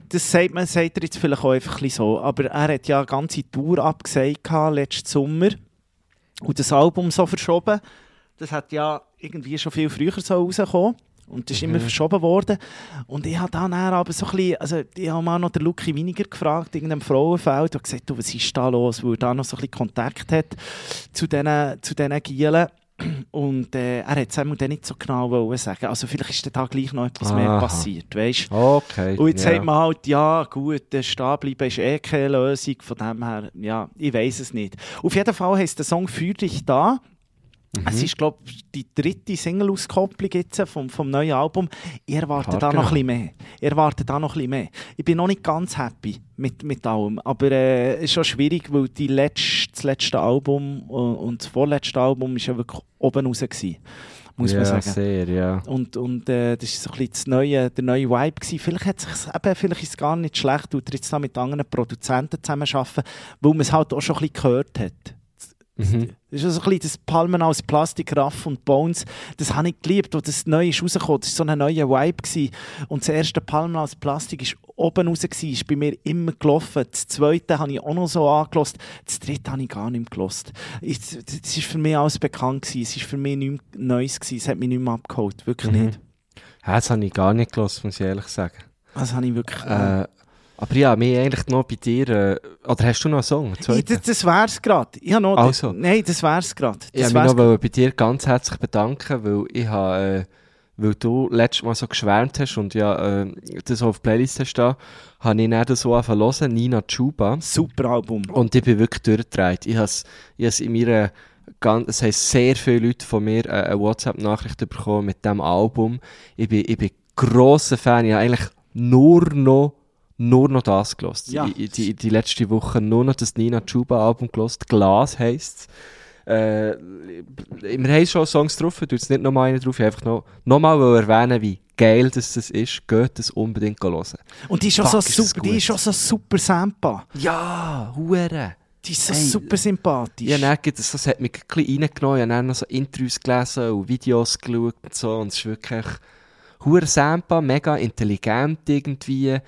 Das sagt man, sagt er jetzt vielleicht auch einfach ein so. Aber er hat ja eine ganze Tour abgesagt letzten Sommer und das Album so verschoben. Das hat ja irgendwie schon viel früher so rausgekommen. Und das ist immer verschoben worden. Und ich habe dann aber so ein bisschen, also ich habe mal noch den Lucky Winiger gefragt, in einem Frauenfeld, und gesagt, du, was ist da los, weil er da noch so ein bisschen Kontakt hat zu diesen, zu diesen Gielen. Und äh, er hat es einmal nicht so genau wollen sagen. Also vielleicht ist da gleich noch etwas mehr Aha. passiert, weißt Okay. und jetzt ja. sagt man halt, ja gut, der stehen bleiben ist eh keine Lösung, von dem her, ja, ich weiß es nicht. Auf jeden Fall heisst der Song «Für dich da». Mhm. Es ist, glaube ich, die dritte Single-Auskopplung jetzt vom, vom neuen Album. Ich erwarte Hart da noch genau. ein bisschen mehr. Ich erwarte da noch ein bisschen mehr. Ich bin noch nicht ganz happy mit, mit allem, aber äh, es ist schon schwierig, weil die letzte, das letzte Album äh, und das vorletzte Album ist ja wirklich oben raus gewesen, muss ja, man sagen. sehr, ja. Und, und äh, das war so ein bisschen das neue, der neue Vibe. Gewesen. Vielleicht, hat sich's eben, vielleicht ist es gar nicht schlecht, tut er jetzt da mit anderen Produzenten zusammenarbeiten, weil man es halt auch schon ein bisschen gehört hat. Mhm. Das ist ja so ein bisschen das Palmen aus Plastik, Raff und Bones. Das habe ich geliebt, als das neu ist rausgekommen. Das war so ein neuer Vibe. Gewesen. Und das erste Palmen aus Plastik war oben raus, gewesen, ist bei mir immer gelaufen. Das zweite habe ich auch noch so angelost. Das dritte habe ich gar nicht mehr gelost. Das war für mich alles bekannt. Gewesen. Es war für mich nichts Neues. Gewesen. Es hat mich nicht mehr abgeholt. Wirklich Mhm. nicht. Ja, das habe ich gar nicht gelassen, muss ich ehrlich sagen. Das habe ich wirklich... Äh, aber ja, mir eigentlich noch bei dir, äh, oder hast du noch einen Song? Ich, das, das wär's gerade. Ich habe noch... Also. Nein, das wär's gerade. Ich wollte mich noch bei dir ganz herzlich bedanken, weil ich habe, äh, weil du letztes Mal so geschwärmt hast und ja, äh, das auf die Playlist hast da, habe ich dann so angefangen zu hören, Nina Chuba. Super Album. Und ich bin wirklich durchgedreht. Ich habe es in meiner ganz, es haben sehr viele Leute von mir äh, eine WhatsApp-Nachricht bekommen mit diesem Album. Ich bin, ich bin grosser Fan. Ich habe eigentlich nur noch, nur noch das gelost. Ja. Ich, die, die letzte Woche nur noch das Nina Chuba-Album gelost. Glas heisst äh, wir haben schon Songs drauf, du jetzt nicht nochmal einen drauf, ich einfach noch, nochmal erwähnen, wie geil das, das ist, geht das unbedingt hören. Und die ist schon so das super, die ist schon so super Sampa. Ja, hure. Die ist so Hey, super sympathisch. Ja, gibt es- das hat mich ein bisschen reingenommen. Ich habe dann noch so Interviews gelesen und Videos geschaut und so. Und es ist wirklich hure Sampa, mega intelligent irgendwie.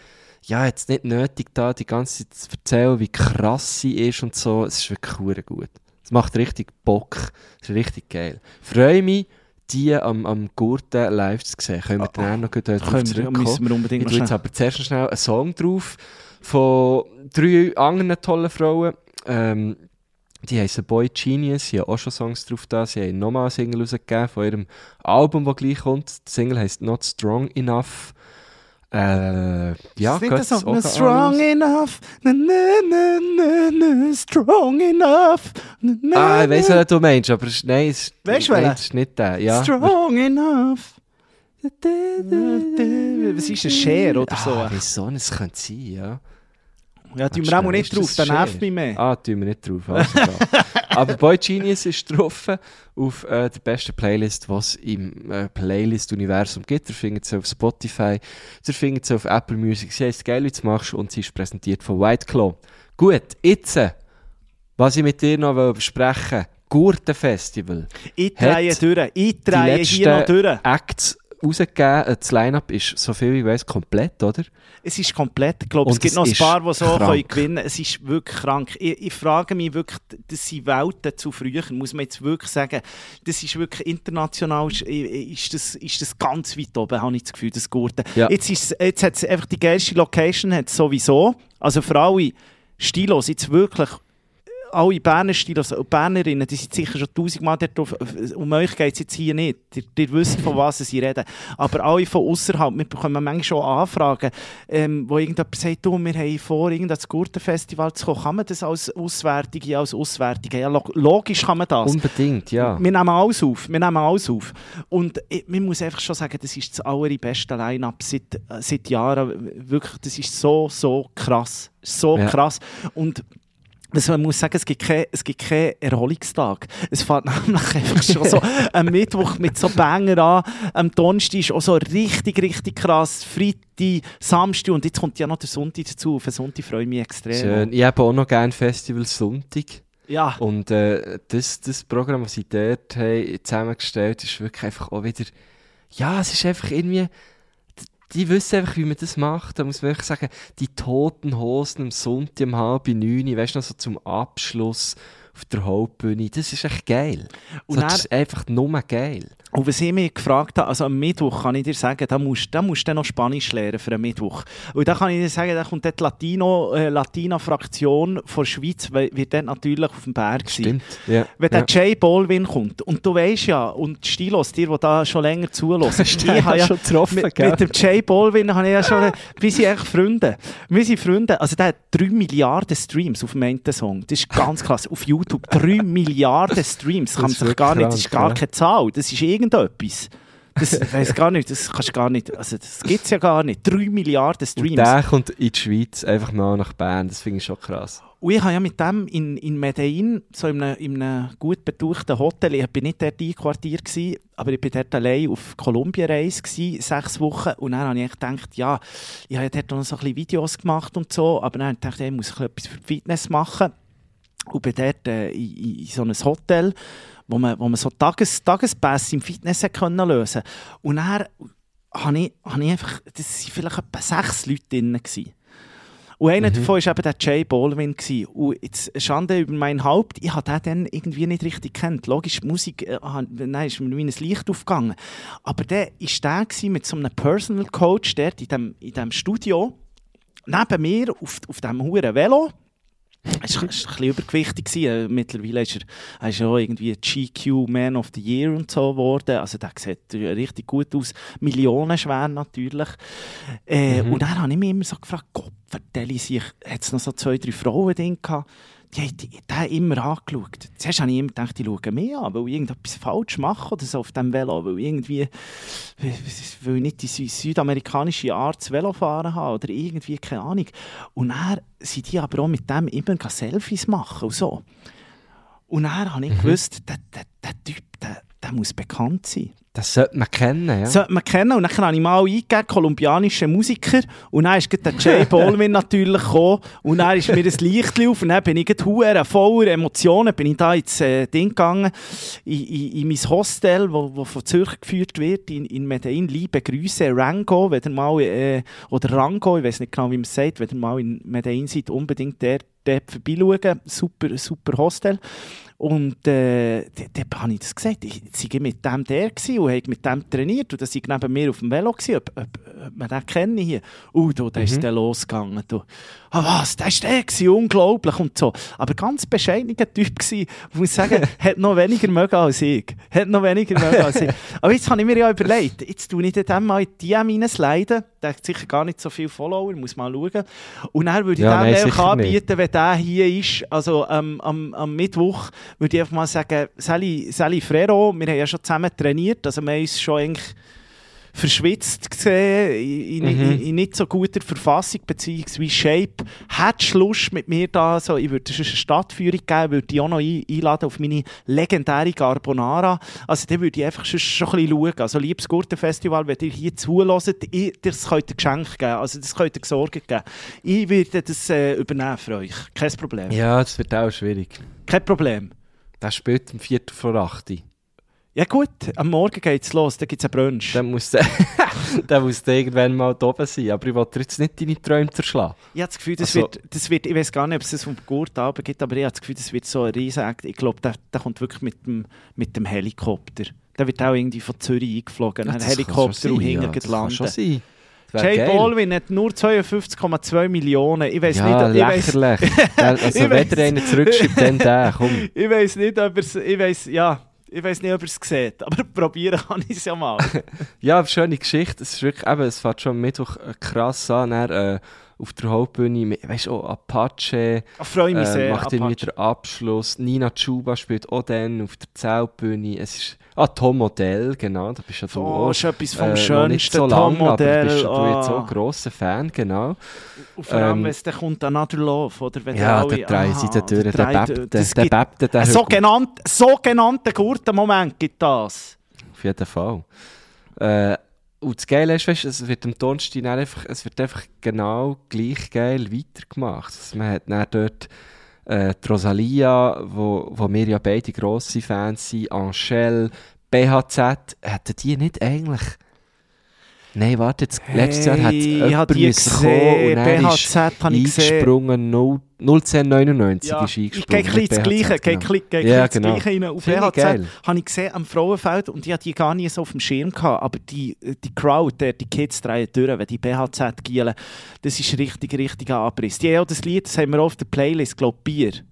Ja, jetzt nicht nötig, da die ganze Zeit zu erzählen, wie krass sie ist und so. Es ist wirklich gut. Es macht richtig Bock. Es ist richtig geil. Freue mich, die am, am Gurten live zu sehen. Können wir dann auch noch gut Können wir, zurückkommen? müssen wir unbedingt Ich tue jetzt aber zuerst schnell einen Song drauf von drei anderen tollen Frauen. Ähm, die heißen Boy Genius, sie haben auch schon Songs drauf da. Sie haben nochmal eine Single rausgegeben von ihrem Album, das gleich kommt. Die Single heisst Not Strong Enough. Äh, ja, geht's das so? auch Na, strong enough, na, na, na, na, na, strong enough. Na, na, Ah, ich weiss, was du meinst, aber es ist, nein, es du nein, es ist nicht der. Ja. Strong enough. Was ist ein Share oder so? Ah, wieso? Es könnte sein, ja. Ja, tun wir auch nicht drauf, dann nervt mich mehr. Ah, tun wir nicht drauf. Also. *laughs* Aber Boy Genius ist drauf auf äh, der besten Playlist, die es im äh, Playlist-Universum gibt. Ihr findet sie auf Spotify, ihr findet sie auf Apple Music. Sie heisst «Geil, wie du machst» und sie ist präsentiert von White Claw. Gut, jetzt, äh, was ich mit dir noch will besprechen Gurtenfestival. Ich drehe durch. Ich drehe hier noch durch. Acts rausgegeben. Äh, Das Line-Up ist, soviel ich weiß, komplett, oder? Es ist komplett. Ich glaube, es Und gibt es noch ein paar, die so können gewinnen können. Es ist wirklich krank. Ich, ich frage mich wirklich, das sind Welten zu früher, muss man jetzt wirklich sagen. Das ist wirklich international, ist, ist, das, ist das ganz weit oben, habe ich das Gefühl, das Gurten. Ja. Jetzt, ist, jetzt hat es einfach die geilste Location, hat es sowieso. Also für alle Stilos, jetzt wirklich alle Berner Stilos und Bernerinnen, die sind sicher schon tausendmal dort drauf. Um euch geht es jetzt hier nicht. Ihr, ihr wisst, von was sie reden. Aber alle von außerhalb, wir bekommen manchmal schon Anfragen, ähm, wo irgendjemand sagt, du, wir haben vor, irgendein Gurtenfestival zu kommen. Kann man das als Auswertung, ja, als Auswertung? Ja, log logisch kann man das. Unbedingt, ja. Wir nehmen alles auf. Wir nehmen alles auf. Und ich, man muss einfach schon sagen, das ist das allerbeste Line-Up seit, äh, seit Jahren. Wirklich, das ist so, so krass. So Ja. krass. Und was man muss sagen, es gibt keinen es gibt keinen Erholungstag. Es fängt *laughs* nämlich einfach schon so am Mittwoch mit so Banger an. Am Donnerstag ist auch so richtig, richtig krass. Freitag, Samstag und jetzt kommt ja noch der Sonntag dazu. Auf den Sonntag freue ich mich extrem. Schön. Ich habe auch noch gerne Festival Sonntag. Ja. Und äh, das, das Programm, das sie dort haben, zusammengestellt ist wirklich einfach auch wieder. Ja, es ist einfach irgendwie. Die wissen einfach, wie man das macht. Da muss man wirklich sagen, die toten Hosen am Sonntag um halb neun, weißt du noch, so zum Abschluss auf der Hauptbühne, das ist echt geil. Und so, dann- das ist einfach nur geil. Und was ich mich gefragt habe, also am Mittwoch kann ich dir sagen, da musst, da musst du noch Spanisch lernen für einen Mittwoch. Und da kann ich dir sagen, da kommt dort die Latino, äh, Latina-Fraktion von der Schweiz, weil- wird dort natürlich auf dem Berg sein. Stimmt. Ja. Wenn ja. der Jay Baldwin kommt, und du weißt ja, und Stilos, dir, die da schon länger zulassen, *laughs* Hast du den schon getroffen, mit, gell? mit dem Jay Baldwin habe ich ja schon, *laughs* wir sind echt Freunde. Wir sind Freunde, also der hat 3 Milliarden Streams auf dem einen Song. Das ist ganz krass. Auf YouTube 3 *laughs* Milliarden Streams. Kann man sich gar nicht, das ist gar ja. keine Zahl. Das ist irgendetwas. Das *laughs* weiss gar nicht, das kannst gar nicht, also das gibt es ja gar nicht. 3 Milliarden Und Streams. der kommt in die Schweiz einfach mal nach Bern, das finde ich schon krass. Und ich habe ja mit dem in, in Medellin, so in einem, in einem gut betuchten Hotel, ich bin nicht dort einquartiert, gewesen, aber ich bin dort allein auf Kolumbien-Reise, sechs Wochen. Und dann habe ich gedacht, ja, ich habe dort noch so ein bisschen Videos gemacht und so, aber dann habe ich gedacht, ich muss ein bisschen etwas für Fitness machen. Und bin dort äh, in, in so einem Hotel, wo man, wo man so Tages, Tagespässe im Fitness können lösen Und dann habe ich, habe ich einfach, das waren vielleicht etwa sechs Leute drin. Gewesen. Und einer Mhm. davon war eben der Jay Baldwin. Gewesen. Und jetzt Schande über mein Haupt, ich habe den dann irgendwie nicht richtig kennt. Logisch, die Musik, äh, nein, ist mir wie ein Licht aufgegangen. Aber der war der mit so einem Personal Coach dort in dem, in dem Studio, neben mir auf, auf diesem hohen Velo. Er war ein bisschen übergewichtig. gewesen. Äh, Mittlerweile ist er, er ist auch irgendwie GQ Man of the Year und so geworden. Also der sieht richtig gut aus. Millionenschwer natürlich. Äh, Mhm. Und dann habe ich mich immer so gefragt, Gott, vertelle ich sich, hat es noch so zwei, drei Frauen drin gehabt? Die haben haben immer angeschaut. Zuerst habe ich immer gedacht, die schauen mich an, weil ich irgendetwas falsch mache oder so auf dem Velo, weil ich irgendwie, weil ich nicht die sü südamerikanische Art zu Velofahren habe oder irgendwie, keine Ahnung. Und dann sind die aber auch mit dem immer Selfies machen und so. Und dann habe ich gewusst, der, der, der Typ, der, der muss bekannt sein. Das sollte man kennen, ja. Sollte man kennen. Und dann habe ich mal eingegeben, kolumbianische Musiker. Und dann ist der Jay *laughs* Baldwin natürlich gekommen. Und dann ist mir ein Licht auf. Und dann bin ich hure voller Emotionen. Bin ich da ins äh, Ding gegangen, in, in, in mein Hostel, wo, wo von Zürich geführt wird, in, in Medellin. Liebe Grüße, Rango, wenn ihr mal, äh, oder Rango, ich weiß nicht genau, wie man es sagt, wenn ihr mal in Medellin seid, unbedingt der dort vorbeischauen. Super, super Hostel. Und äh, dann habe ich das gesagt, ich sei mit dem der und habe mit dem trainiert und das war neben mir auf dem Velo, gewesen, ob, ob, ob man den kenne hier. Uh, da, da ist der losgegangen. Du. Ah, was, der ist der gewesen, unglaublich und so. Aber ganz bescheidener Typ gewesen, ich muss sagen, *laughs* hat noch weniger mögen als ich. Hat noch weniger mögen als ich. *laughs* Aber jetzt habe ich mir ja überlegt, jetzt tue ich dem mal in die hineinsliden. Der hat sicher gar nicht so viele Follower, muss mal schauen. Und dann würde ich Ja, nein, dem sicher anbieten, wenn der hier ist, also ähm, am, am Mittwoch, würde ich einfach mal sagen, Sally, Sally Frero, wir haben ja schon zusammen trainiert, also wir haben uns schon eigentlich verschwitzt gesehen, in, in, in, in nicht so guter Verfassung, beziehungsweise Shape. Hättest du Lust mit mir da, so, ich würde eine Stadtführung geben, würde ich auch noch ein, einladen auf meine legendäre Carbonara. Also dann würde ich einfach schon, schon ein bisschen schauen. Also liebes Gurtenfestival, wenn ihr hier zuhört, ich, das könnt ihr Geschenk geben, also das könnt ihr gesorgt geben. Ich würde das äh, übernehmen für euch. Kein Problem. Ja, das wird auch schwierig. Kein Problem. Der spielt um Viertel vor acht. Ja gut, am Morgen geht es los, dann gibt es einen Brunch. Dann muss der, *laughs* der muss der irgendwann mal da oben sein. Aber ich wollte jetzt nicht deine Träume zerschlagen. Ich habe das Gefühl, das, Also- wird, das wird, ich weiß gar nicht, ob es das vom Gurt Abend gibt, aber ich habe das Gefühl, das wird so ein riesen Ich glaube, der, der kommt wirklich mit dem, mit dem Helikopter. Der wird auch irgendwie von Zürich eingeflogen, Ja, ein Helikopter und hinten ja, das kann landen. schon sein. Jay geil. Baldwin hat nur 52,2 Millionen. Ich weiß Ja, nicht, ich weiss, lächerlich. *laughs* Also Ich wenn weiss. der einen zurückschreibt, dann der, komm. *laughs* ich weiß nicht, ob er es, ich weiß, ja, ich weiß nicht, ob er es sieht, *laughs* aber probieren kann ich es ja mal. Ja, schöne Geschichte. Es ist wirklich, eben, es fährt schon am Mittwoch äh, krass an. Dann, äh, auf der Hauptbühne, weißt du, auch Apache Ich freue mich äh, sehr. macht Apache. den Abschluss. Nina Chuba spielt auch dann auf der Zeltbühne. Es ist, ah, Tom Modell, genau, da bist ja du Oh, auch. ist etwas vom äh, Schönsten, so aber du Tom-Modell. bist ja du jetzt ah. auch ein grosser Fan, genau. Und vor allem, ähm, wenn es dann kommt, Another Love, oder? Wenn Ja, alle- der drei Seiten aha, durch, der bebte, der bebte, der sogenannten guten Moment gibt das. Auf jeden Fall. Äh, und das Geile ist, weißt, es wird am dann einfach, es wird einfach genau gleich geil weitergemacht. Also man hat dann dort äh, die Rosalia, wo, wo wir ja beide grosse Fans sind, Angèle, BHZ, hätten die nicht eigentlich... Nein, warte, jetzt, letztes Jahr hat Hey, ich jemand müssen kommen und dann BHZ ist ich eingesprungen, 0 01099 Ja, ist ich eingesprungen. gehe ein bisschen das Gleiche, gehe genau. bisschen- gehe Ja, genau. das Gleiche rein. Auf Finde ich BHZ habe ich gesehen am Frauenfeld und ich hatte die gar nicht so auf dem Schirm gehabt, aber die, die Crowd, der, die Kids drehen durch, wenn die BHZ gielen, das ist richtig, richtig Abriss. Die haben auch das Lied, das haben wir auf der Playlist, glaube ich,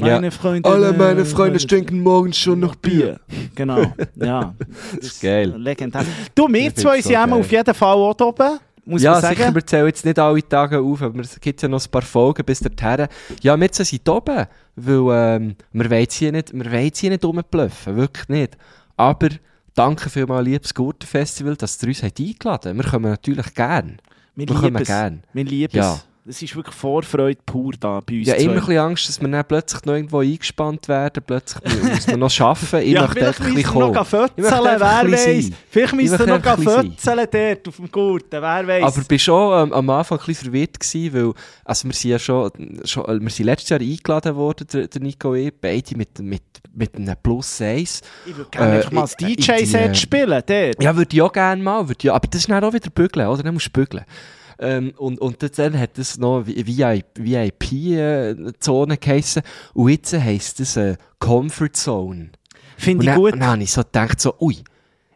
Ja. Meine Freunde, Alle meine Freunde stinken morgens schon nach Bier. Genau, *laughs* ja. Das ist geil. Legendär. Du, wir zwei so sind geil. auf jeden Fall auch oben, muss ja, sicher, wir zählen jetzt nicht alle Tage auf, aber es gibt ja noch ein paar Folgen bis dorthin. Ja, wir zwei sind oben, weil ähm, wir wollen hier nicht, wir wollen hier nicht rumblöffen, wirklich nicht. Aber danke vielmals, liebes Gurtenfestival, dass ihr uns eingeladen habt. Wir kommen natürlich gern. wir wir lieben es. gern. Wir lieben Ja. es. Es ist wirklich Vorfreude pur da bei uns Ja, immer ein bisschen Angst, dass wir dann plötzlich noch irgendwo eingespannt werden, plötzlich muss man noch arbeiten. *laughs* Ich ja, möchte einfach ein müssen bisschen wir noch fötzeln, Ich wer weiß. Vielleicht Ich müssen wir noch fötzeln dort auf dem Gurten, wer weiß. Aber bist schon ähm, am Anfang ein bisschen verwirrt gewesen, weil also wir sind ja schon, schon äh, wir sind letztes Jahr eingeladen worden, der, der Nico und ich, beide mit, mit, mit einem Plus 1. ich würde gerne äh, mal die, DJ-Set äh, spielen, dort. Ja, würde ich auch gerne mal, würde ich, aber das ist dann auch wieder bügeln, oder? Dann musst du bügeln. Ähm, und, und dann hat es noch VIP-Zone geheissen und jetzt heisst es äh, Comfort Zone. Finde ich dann, gut. und dann habe ich so gedacht, so, ui,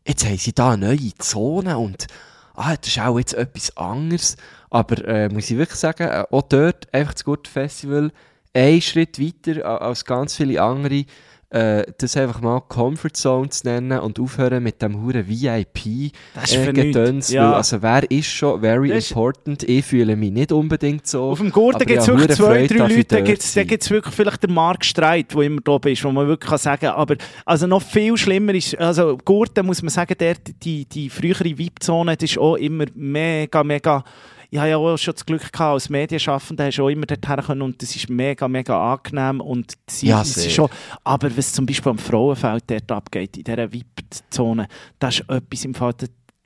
jetzt haben sie da eine neue Zone und ah, das ist auch jetzt etwas anderes. Aber äh, muss ich wirklich sagen, äh, auch dort einfach das gute Festival, einen Schritt weiter als ganz viele andere, äh, das einfach mal Comfort Zone zu nennen und aufhören mit dem huren VIP Das ist äh. Gedöns, Ja. also wer ist schon very Das important? Ich fühle mich nicht unbedingt so. Auf dem Gurten gibt es ja, wirklich zwei, Freude, drei Leute, da gibt es wirklich vielleicht den Mark Streit, der immer da ist, wo man wirklich kann sagen kann, aber also noch viel schlimmer ist, also Gurten muss man sagen, der, die, die frühere VIP-Zone, das ist auch immer mega, mega, ich habe ja auch schon das Glück gehabt, als Medienschaffender hast du auch immer dorthin können und das ist mega, mega angenehm und sie, Ja, ist schon, aber was zum Beispiel am Frauenfeld dort abgeht, in dieser VIP-Zone, das ist etwas im Fall,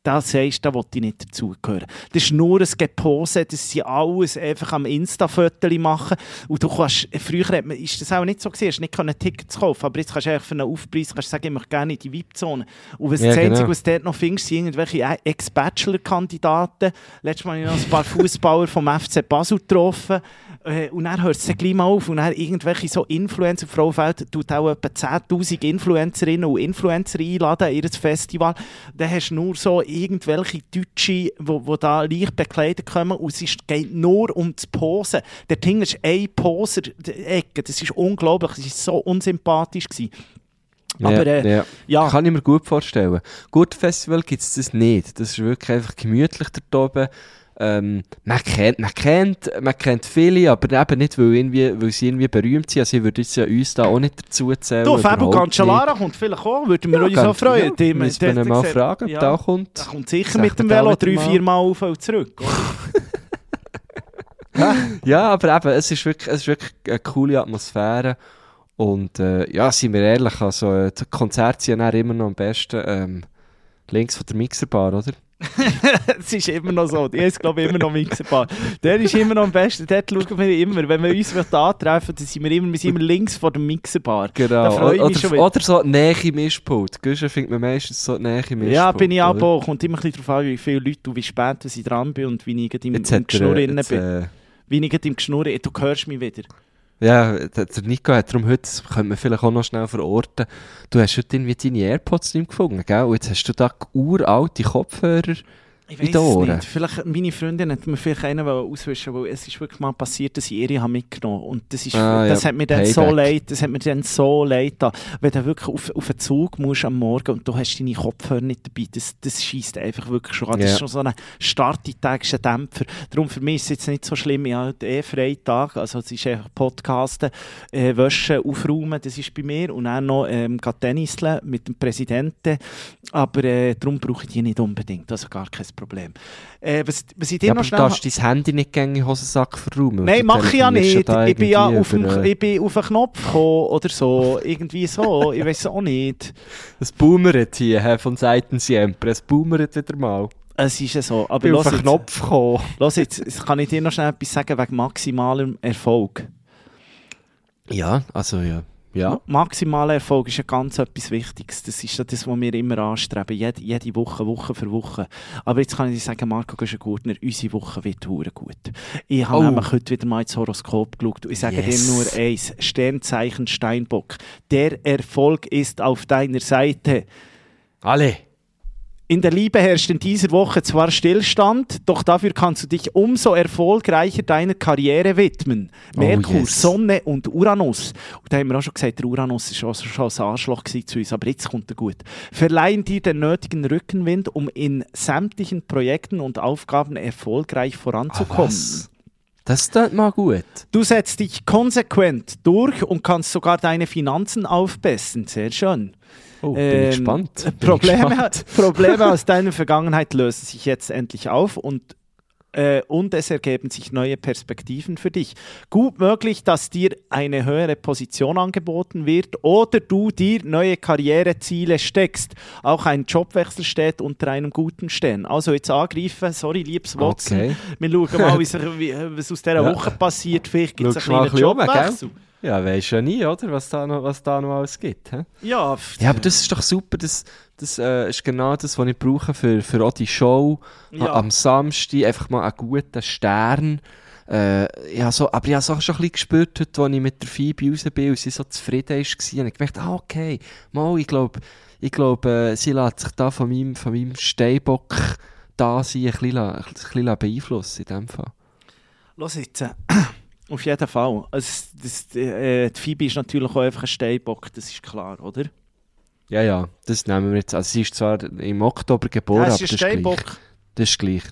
da, sagst da will ich nicht dazugehören. Das ist nur ein Gepose, das sind alles einfach am Insta-Fotos machen. Und du kannst, früher hat man, ist das auch nicht so gewesen, hast nicht können Tickets kaufen, aber jetzt kannst du einfach für einen Aufpreis kannst sagen, ich möchte gerne in die VIP-Zone. Und was Ja, das Einzige, genau. was du dort noch findest, sind irgendwelche Ex-Bachelor-Kandidaten. Letztes Mal habe ich noch ein paar *laughs* Fußballer vom FC Basel getroffen. Äh, Und dann hört es dann gleich mal auf. Und dann irgendwelche so Influencer, Frau Feld tut auch etwa 10'000 Influencerinnen und Influencer einladen in ihr Festival. Dann hast du nur so irgendwelche Deutsche, die wo da leicht bekleidet kommen und es ist, geht nur um das Posen. Der Ding ist ein Poser-Ecke. Das ist unglaublich. Das war so unsympathisch. Gewesen. Aber, äh, ja. ja. Kann ich mir gut vorstellen. Gut Festival gibt es das nicht. Das ist wirklich einfach gemütlich dort oben. Ähm, man, kennt, man, kennt, man kennt viele, aber eben nicht, weil, irgendwie, weil sie irgendwie berühmt sind. Also ich würde jetzt ja uns da auch nicht dazu zählen. Du, Fabio Cancellara kommt vielleicht auch, würden wir Ja, uns auch ganz- freuen. ja, müssen wir ihn mal fragen, ob ja, auch kommt. Der kommt sicher mit dem er da Velo drei, vier Mal auf und zurück. *laughs* Ja, aber eben, es ist wirklich, es ist wirklich eine coole Atmosphäre. Und äh, ja, seien wir ehrlich, also äh, die Konzerte sind ja immer noch am besten ähm, links von der Mixerbar, oder? *laughs* Es ist immer noch so. Die ist, glaube ich, immer noch Mixerbar. Der ist immer noch am besten. Dort schauen wir immer. Wenn wir uns antreffen, dann sind wir immer, wir sind immer links vor dem Mixerbar. Genau. Oder, oder so Nähe Mischpult. Guschen findet man meistens so Nähe Mischpult. Ja, bin ich oder? auch. Kommt immer ein bisschen darauf an, wie viele Leute und wie spät ich dran bin und wie ich im, im Geschnurr bin. Wie ich im Geschnurr... Du hörst mich wieder. Ja, der, Nico hat darum heute, das können wir vielleicht auch noch schnell verorten, du hast heute irgendwie deine Airpods nicht gefunden, gell? Und jetzt hast du da uralte Kopfhörer. Ich weiß den es nicht. Vielleicht, meine Freundin hat mir vielleicht einen auswischen weil es ist wirklich mal passiert, dass ich ihre habe mitgenommen Und das, ist, Ah, das ja, hat mir dann so Payback. leid, das hat mir dann so leid da. Wenn du wirklich auf, auf einen Zug musst am Morgen und du hast deine Kopfhörer nicht dabei, das, das schießt einfach wirklich schon an. Das Ja. ist schon so ein starttägischer Dämpfer. Darum für mich ist es jetzt nicht so schlimm. Ich habe heute eh Freitag, also es ist einfach Podcasten, äh, Wäsche, Aufräumen, das ist bei mir. Und dann noch ähm, Tenniseln mit dem Präsidenten. Aber äh, darum brauche ich die nicht unbedingt, also gar kein Problem. Äh, was, was ich dir Ja, noch schnell... darfst dein Handy nicht gegen den Hosensack verräumen. Nein, mache ich ja nicht. Ich bin ja auf, dem, äh, ich bin auf einen Knopf gekommen oder so. Irgendwie so. Ich weiß auch nicht. Es boomert hier von Seiten Siempre. Es boomert wieder mal. Es ist ja so. Ich Aber bin auf jetzt, Knopf gekommen. los jetzt kann ich dir noch schnell etwas sagen wegen maximalem Erfolg. Ja, also ja. Ja. Maximaler Erfolg ist ja ganz etwas Wichtiges. Das ist ja das, was wir immer anstreben. Jede, jede Woche, Woche für Woche. Aber jetzt kann ich dir sagen, Marco Güschen-Gurtner, unsere Woche wird hure gut. Ich habe Oh. nämlich heute wieder mal ins Horoskop geschaut. Und ich sage Yes. dir nur eins. Sternzeichen Steinbock. Der Erfolg ist auf deiner Seite. Alle. In der Liebe herrscht in dieser Woche zwar Stillstand, doch dafür kannst du dich umso erfolgreicher deiner Karriere widmen. Oh, Merkur, yes. Sonne und Uranus. Und da haben wir auch schon gesagt, der Uranus ist auch schon ein Arschloch zu uns, aber jetzt kommt er gut. Verleihen dir den nötigen Rückenwind, um in sämtlichen Projekten und Aufgaben erfolgreich voranzukommen. Ah? Das tut mal gut. Du setzt dich konsequent durch und kannst sogar deine Finanzen aufbessern. Sehr schön. Oh, bin Ähm, ich gespannt. Bin ich Probleme, gespannt. *laughs* Probleme aus deiner Vergangenheit lösen sich jetzt endlich auf und, äh, und es ergeben sich neue Perspektiven für dich. Gut möglich, dass dir eine höhere Position angeboten wird oder du dir neue Karriereziele steckst. Auch ein Jobwechsel steht unter einem guten Stern. Also jetzt angreifen, sorry, liebes Watson. Okay. Wir schauen mal, *laughs* was aus dieser. Woche passiert. Vielleicht gibt es einen kleinen ein bisschen um, Jobwechsel. Ja, weisst ja nie, oder? Was da noch, was da noch alles gibt. Hä? Ja, Ja, aber das ist doch super. Das, das äh, ist genau das, was ich brauche für, für auch die Show. Ja. Am Samstag einfach mal einen guten Stern. Äh, ja, so, aber ich habe es auch schon ein bisschen gespürt, heute, als ich mit der Phoebe raus bin und sie so zufrieden war. Und ich gemerkt, ah, okay, mal, ich glaube, ich glaub, äh, sie lässt sich da von meinem, von meinem Steinbock da sein, ein bisschen, ein bisschen beeinflussen in dem Fall. Los jetzt. Auf jeden Fall. Also, das, äh, die Phoebe ist natürlich auch einfach ein Steinbock, das ist klar, oder? Ja, ja, das nehmen wir jetzt. Also sie ist zwar im Oktober geboren, Ja, aber das ist gleich. Das ist gleich.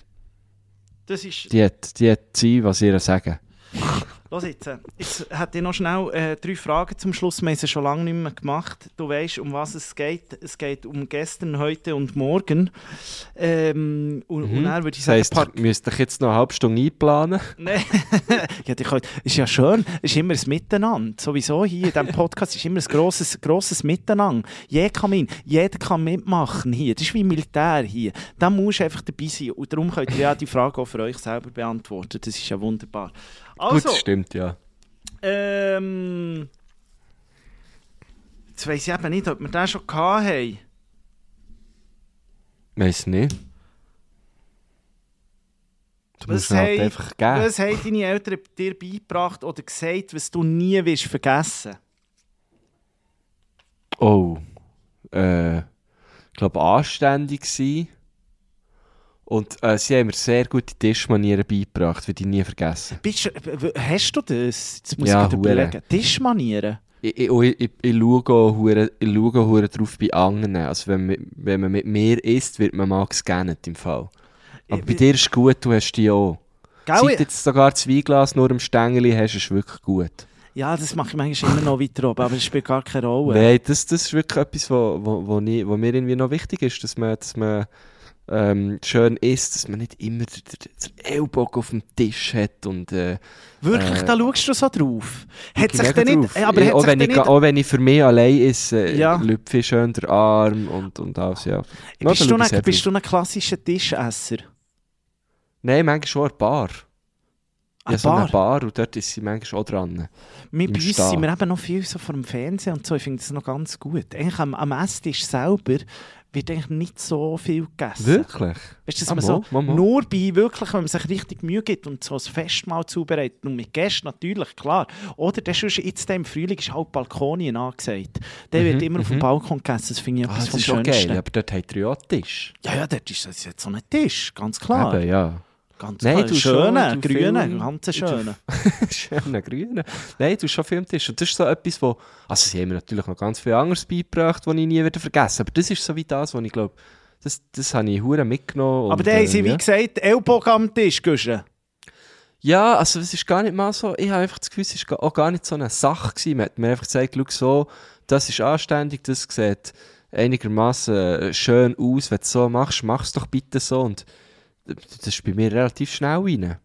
Das ist, Die hat, die hat sie, was ihr sagen. *laughs* Los jetzt, jetzt hätte ich noch schnell äh, drei Fragen zum Schluss. Wir haben sie schon lange nicht mehr gemacht. Du weißt, um was es geht. Es geht um gestern, heute und morgen. Ähm, und, und dann würde ich Das sagen, heisst, Park- ihr müsst euch jetzt noch eine halbe Stunde einplanen. Nein, *laughs* ja, die können, ist ja schön, es ist immer ein Miteinander. Sowieso hier in diesem Podcast ist immer ein grosses, grosses Miteinander. Jeder kann, mit, jeder kann mitmachen hier. Das ist wie Militär hier. Da musst du einfach dabei sein. Und darum könnt ihr ja die Frage auch für euch selber beantworten. Das ist ja wunderbar. Also, Gut, stimmt, ja. ähm, jetzt weiss ich eben nicht, ob wir den schon gehabt haben. Weiss nicht. Du Was musst ihn halt einfach geben. Was haben deine Eltern dir beigebracht oder gesagt, was du nie willst vergessen? Oh. Äh, ich glaube, anständig sein. Und äh, sie haben mir sehr gute Tischmanieren beigebracht, würde ich nie vergessen. Bist, hast du das? Jetzt muss Ja, ich überlegen. Tischmanieren? Ich, ich, ich, ich, schaue auch hure- ich schaue auch hure drauf bei anderen. Also wenn, man- wenn man mit mir isst, wird man mal gescannt im Fall. Aber Ich- bei dir ist es gut, du hast die auch. Gell? Seit jetzt sogar zwei Glas nur im Stängeli hast, ist es wirklich gut. Ja, das mache ich manchmal immer noch weiter oben, aber es spielt gar keine Rolle. Nein, das, das ist wirklich etwas, wo, wo, wo, ich, wo mir irgendwie noch wichtig ist, dass man, dass man ähm, schön isst, dass man nicht immer den, den, Ellbogen auf dem Tisch hat und äh, Wirklich, äh, da schaust du so drauf. Hat ich sich denn nicht... Ja, aber hat auch, wenn ich, nicht... auch wenn ich für mich allein esse, äh, Ja. lüpfe ich schön den Arm und, und alles, ja. Ja, Bist, du ein, bist du ein klassischer Tischesser? Nein, manchmal schon eine Bar. Ja, so eine Bar und dort ist sie manchmal auch dran. Wir, Im bei uns sind wir eben noch viel so vor dem Fernsehen und so. Ich finde das noch ganz gut. Eigentlich am, am Esstisch selber wird eigentlich nicht so viel gegessen. Wirklich? Weißt du, dass Ah, man so mal, mal. nur bei wirklich, wenn man sich richtig Mühe gibt und so ein Festmahl zubereitet und mit Gästen natürlich, klar. Oder das ist jetzt im Frühling ist halt Balkonien angesagt. Der Mhm, wird immer auf dem mhm. Balkon gegessen, das finde ich Ah, etwas das vom ist Schönsten. geil, aber dort habt ihr ja Tisch. Ja, ja, dort ist das jetzt so ein Tisch, ganz klar. Eben, ja. Ganz Nein, du *laughs* schöne, grüne, ganz schöne. Schöner Grüner. Nein, du hast schon viel am Tisch. Und das ist so etwas, wo... Also sie haben mir natürlich noch ganz viel anderes beigebracht, was ich nie wieder vergessen Aber das ist so wie das, was ich glaube... Das, das habe ich hure mitgenommen. Aber und, da haben sie, äh, wie ja. gesagt, Ellbogen am Tisch, Guschen. Ja, also es ist gar nicht mal so... Ich habe einfach das Gefühl, es ist ga- auch gar nicht so eine Sache gewesen. Man hat mir einfach gesagt, schau so, das ist anständig, das sieht einigermaßen schön aus. Wenn du es so machst, mach es doch bitte so. Und das ist bei mir relativ schnell rein.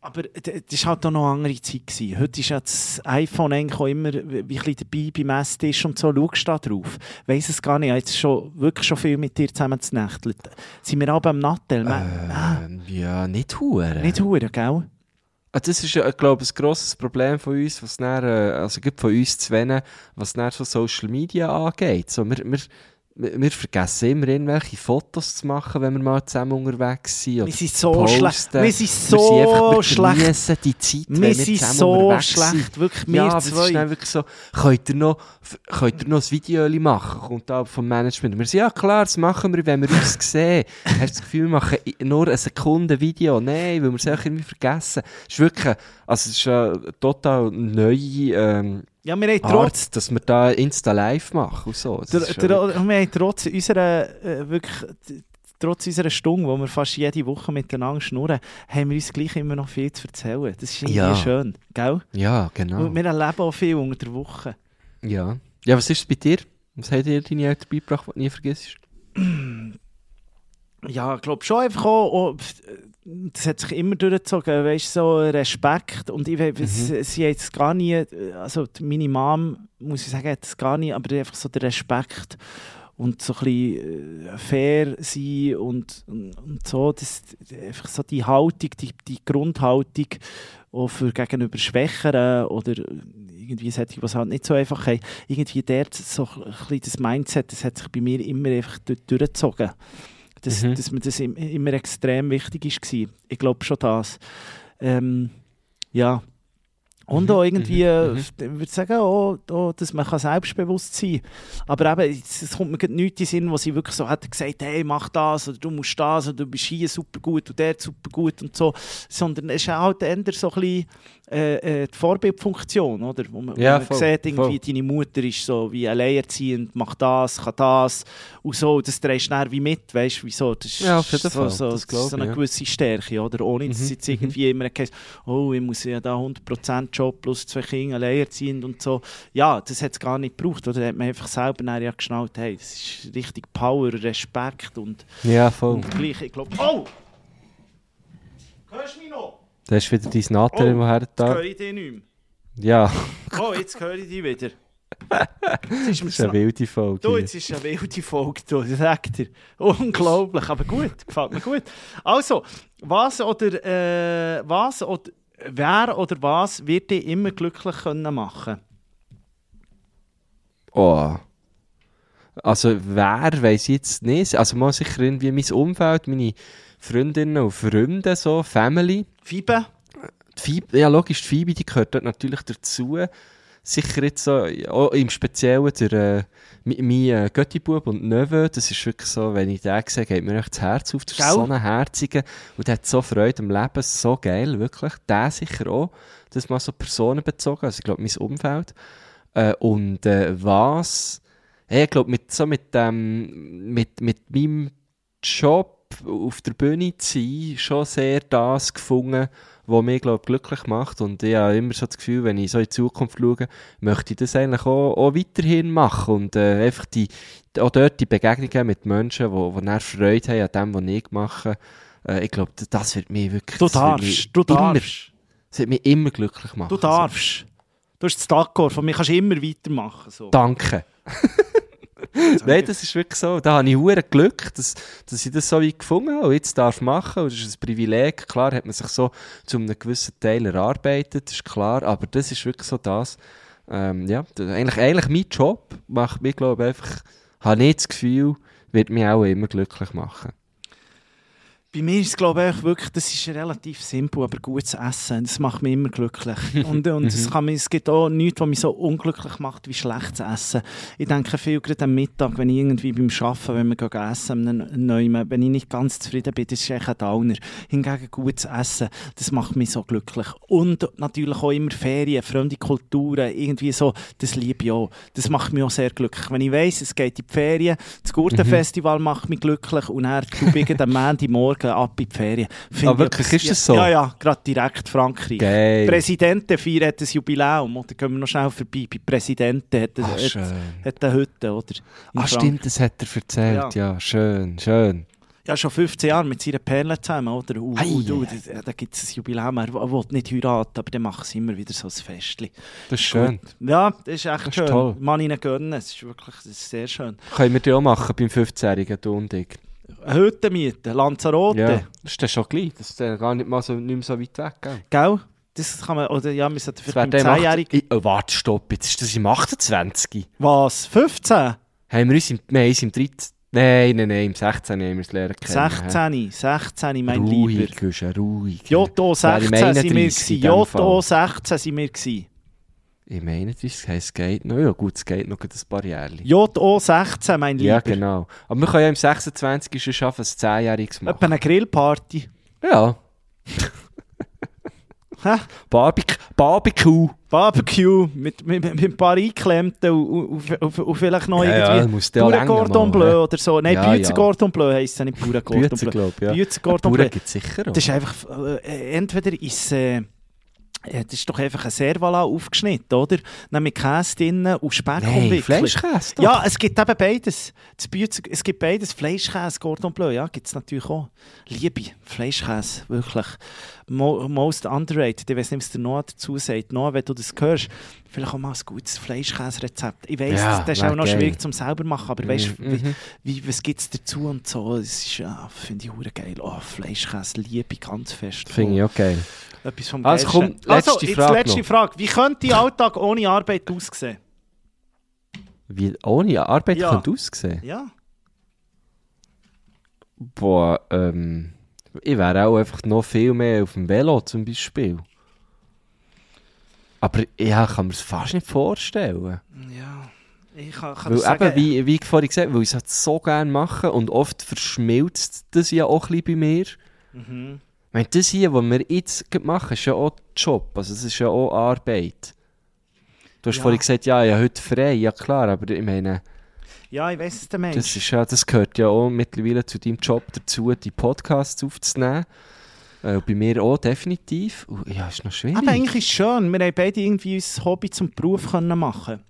Aber das war halt auch noch eine andere Zeit. Gewesen. Heute ist ja das iPhone eigentlich auch immer wie ein bisschen dabei beim Esstisch und so. Schaust du da drauf? Weiss es gar nicht. Ich habe jetzt schon, wirklich schon viel mit dir zusammen zu nächteln. Sind wir auch beim Nattel? Ah, Ähm, ja, nicht hure. nicht hure, gell? Ah, Das ist, glaube ich, ein grosses Problem von uns, was dann, äh, also gibt von uns zwei, was dann so Social Media angeht. So, wir, wir, wir vergessen immer irgendwelche Fotos zu machen, wenn wir mal zusammen unterwegs sind. Wir sind so schlecht. Wir sind Wir so sind einfach, wir schlecht. geniessen die Zeit, wenn Wir wir sind so schlecht. sind. Wirklich, wir Ja, zwei. dann wirklich so, könnt ihr noch, könnt ihr noch ein Video machen? Kommt da vom Management. Wir sagen, ja klar, das machen wir, wenn wir uns *laughs* sehen. Hast du das Gefühl, wir machen nur eine Sekunde Video? Nein, weil wir es auch irgendwie vergessen. Es ist wirklich, also es ist eine total neue ähm, Ja, wir haben trotz Art, dass wir da Insta live machen und so. Der, der, wir haben trotz unserer, äh, wirklich, trotz unserer Stunde, wo wir fast jede Woche miteinander schnurren, haben wir uns gleich immer noch viel zu erzählen. Das ist irgendwie Ja. schön, gell? ja, genau. Und wir erleben auch viel unter der Woche. Ja. ja, was ist es bei dir? Was hat dir deine Eltern beigebracht, was du nie vergisst? *clears throat* Ja, ich glaube schon einfach auch, das hat sich immer durchgezogen, weißt so Respekt. Und ich weiß, sie, sie hat es gar nie, also die- meine Mom, muss ich sagen, hat es gar nie, aber einfach so der Respekt und so ein bisschen äh, fair sein und, und, und so, das, einfach so die Haltung, die, die Grundhaltung auch für gegenüber Schwächeren oder irgendwie solche, was halt nicht so einfach haben, irgendwie dort so ein bisschen das Mindset, das hat sich bei mir immer einfach durch- durchgezogen. Dass, Mhm. dass mir das im- immer extrem wichtig war. Ich glaube schon das. Ähm, ja. Und Mhm, auch irgendwie, äh, mhm, mhm. ich würde sagen, auch, auch, dass man kann selbstbewusst sein kann. Aber eben, es kommt mir nichts in den Sinn, wo sie wirklich so hat gesagt, hey, mach das, oder du musst das, oder du bist hier super gut und der super gut und so. Sondern es ist halt eher so ein bisschen äh, äh, die Vorbildfunktion, oder? Wo man, Ja, wo man voll, sieht, irgendwie, voll. deine Mutter ist so wie alleinerziehend, macht das, kann das und so. Das drehst du wie mit, weißt du, wieso? Das ist Ja, so, so, das das ist so eine ja. gewisse Stärke, oder? Ohne dass Mhm, jetzt irgendwie immer heisst, oh, ich muss ja da 100% Job plus zwei Kinder alleinerziehend und so. Ja, das hat es gar nicht gebraucht, oder? Da hat man einfach selber dann ja geschnallt, hey, das ist richtig Power, Respekt und, Ja, voll. und gleich, ich glaube, oh! Hörst du mich noch? Da ist wieder dein Nathalie, Oh, oh, her Jetzt da. höre ich dich nicht mehr. Ja, *laughs* Oh, jetzt höre ich dich wieder. Jetzt ist das ist eine wilde Folge. Du, jetzt ist eine wilde Folge, du, ich sag dir. Unglaublich, aber gut, gefällt mir gut. Also, was oder, äh, was oder, wer oder was wird dich immer glücklich können machen Oh. Also wer weiß ich jetzt nicht. Also mal sicher irgendwie mein Umfeld, meine Freundinnen und Freunde, so, Family. Fibe? Die Phoebe, ja logisch, die Phoebe, die gehört dort natürlich dazu. Sicher jetzt so, auch im Speziellen der, äh, mein, äh, Göttibub und Neve, das ist wirklich so, wenn ich den sehe, geht mir echt das Herz auf. Das ist so ein Herziger und der hat so Freude am Leben, so geil, wirklich. Der sicher auch, das mal so personenbezogen, also ich glaube mein Umfeld. Äh, und äh, was, ich glaube mit, so mit, ähm, mit, mit meinem Job auf der Bühne zu sein, schon sehr das gefunden, was mich glaub, glücklich macht. Und ich habe immer so das Gefühl, wenn ich so in die Zukunft schaue, möchte ich das eigentlich auch, auch weiterhin machen. Und äh, einfach die, auch dort die Begegnungen mit Menschen, die, die dann Freude haben an dem, was ich mache. Äh, ich glaube, das wird mich wirklich Du das wird mich darfst, du immer, darfst, Das wird mich immer glücklich machen. du darfst. Du hast das D'accord, von mir kannst du immer weitermachen. So. Danke. Nein, das ist wirklich so. Da habe ich hure Glück, dass, dass ich das so weit gefunden habe und jetzt darf ich machen. Und das ist ein Privileg. Klar hat man sich so zu einem gewissen Teil erarbeitet, ist klar. Aber das ist wirklich so das. Ähm, ja, eigentlich, eigentlich mein Job macht mich, glaube ich, einfach, habe ich das Gefühl, wird mich auch immer glücklich machen. Bei mir ist es, glaube ich, wirklich, das ist relativ simpel, aber gutes Essen. Das macht mich immer glücklich. *laughs* Und, und es, kann mich, es gibt auch nichts, was mich so unglücklich macht wie schlechtes Essen. Ich denke viel gerade am Mittag, wenn ich irgendwie beim Arbeiten, wenn wir gehen essen, neuen, wenn ich nicht ganz zufrieden bin, das ist echt ein Downer. Hingegen gutes Essen, das macht mich so glücklich. Und natürlich auch immer Ferien, fremde Kulturen, irgendwie so, das liebe ich auch. Das macht mich auch sehr glücklich. Wenn ich weiss, es geht in die Ferien, das Gurtenfestival macht mich glücklich und dann du bist am *laughs* Montagmorgen ab in die Ferien. Find Ah, ich wirklich? Ist das so? Ja, ja, gerade direkt Frankreich. Geil. Präsidenten feiert ein Jubiläum, oder? Gehen wir noch schnell vorbei. Bei Präsidenten hat, Ah, hat, hat oder? In Ah, Frank- stimmt, das hat er erzählt. Ja, schön, schön. Ja, schon 15 Jahre mit seiner Perle zusammen, oder? Uh, Ei, uh, du, ei, da, gibt es ein Jubiläum. Er will nicht heiraten, aber dann machen sie immer wieder so ein Festchen. Das ist schön. Ja, das ist echt Das ist schön. toll. Man ihnen gönnen. Es ist wirklich das ist sehr schön. Können wir die auch machen beim 15-Jährigen, du und ich. Eine Hütte mieten, Lanzarote. Ja, das ist dann schon gleich. Das ist dann gar nicht, mal so, nicht mehr so weit weg. Gell? Gell? Das kann man, oder ja, wir sollten vielleicht beim dann im 10-Jährigen... 8 oh, warte, stopp, jetzt ist das im 28. Was? 15? Haben wir uns im, wir uns im 13. Nein, nein, nein, im 16. haben wir es lernen kennen. 16, 16, mein ruhig, Lieber. Guschen, ruhig. Joto Das wäre im 16 sind wir 31 gewesen. Joto Fall. 16 sind wir gewesen. Ich meine, das heisst, es geht noch. Ja gut, es geht noch ein paar Jahre. JO 16, mein Lieber. Ja, genau. Aber wir können ja im 26. schon schaffen, ein 10-jähriges machen. Etwa eine Grillparty. Ja. *laughs* Hä? Barbecue. Barbecue. Barbecue mit, mit, mit ein paar Eingeklemmten und, und, und, und vielleicht noch Ja, ja, irgendwie auch Pure Cordon Bleu ja. oder so. Nein, Ja, Büzer ja. Cordon Bleu heisst es nicht Pure Cordon Bleu. glaube ich, ja. Büzer Cordon Bleu. gibt es sicher auch. Das ist einfach, äh, entweder ist äh, äh, das ist doch einfach ein Servala aufgeschnitten, oder? Dann mit Käse drinnen und Speck Nein, umwickelt. Fleischkäse doch. Ja, es gibt eben beides. Es gibt beides. Fleischkäse, Cordon Bleu, ja, gibt es natürlich auch. Liebe, Fleischkäse, wirklich. Mo most underrated. Ich weiß nicht, was der Noah dazu sagt. Noah, wenn du das hörst, vielleicht auch mal ein gutes Fleischkäse-Rezept. Ich weiss, Ja, das, ist auch noch geil. schwierig zum selber machen, aber weißt du, Mhm. wie, wie, was gibt es dazu und so? Das ist, ja, finde ich hure geil. Oh, Fleischkäse liebe ganz fest. Finde ich auch geil. Etwas vom Also komm, letzte also, jetzt Frage letzte noch. Frage. Wie könnte Ihr Alltag ohne Arbeit aussehen? Wie ohne Arbeit Ja. könnte aussehen? Ja. Boah, ähm... Ich wäre auch einfach noch viel mehr auf dem Velo zum Beispiel. Aber ja, kann man es fast nicht vorstellen. Ja, ich kann, kann Weil sagen, eben, wie, wie ich vorhin gesagt habe, weil ich es halt so gerne mache und oft verschmilzt das ja auch ein bisschen bei mir. Mhm. Meine, das hier, was wir jetzt gerade machen, ist ja auch Job, also es ist ja auch Arbeit. Du hast Ja. vorhin gesagt, ja, ja, heute frei, ja klar, aber ich meine, Ja, ich weiss es, der Mensch. das, ist ja, das gehört ja auch mittlerweile zu deinem Job dazu, die Podcasts aufzunehmen. Äh, bei mir auch definitiv. Ja, ist noch schwierig. Aber eigentlich ist es schön. Wir haben beide irgendwie unser Hobby zum Beruf können machen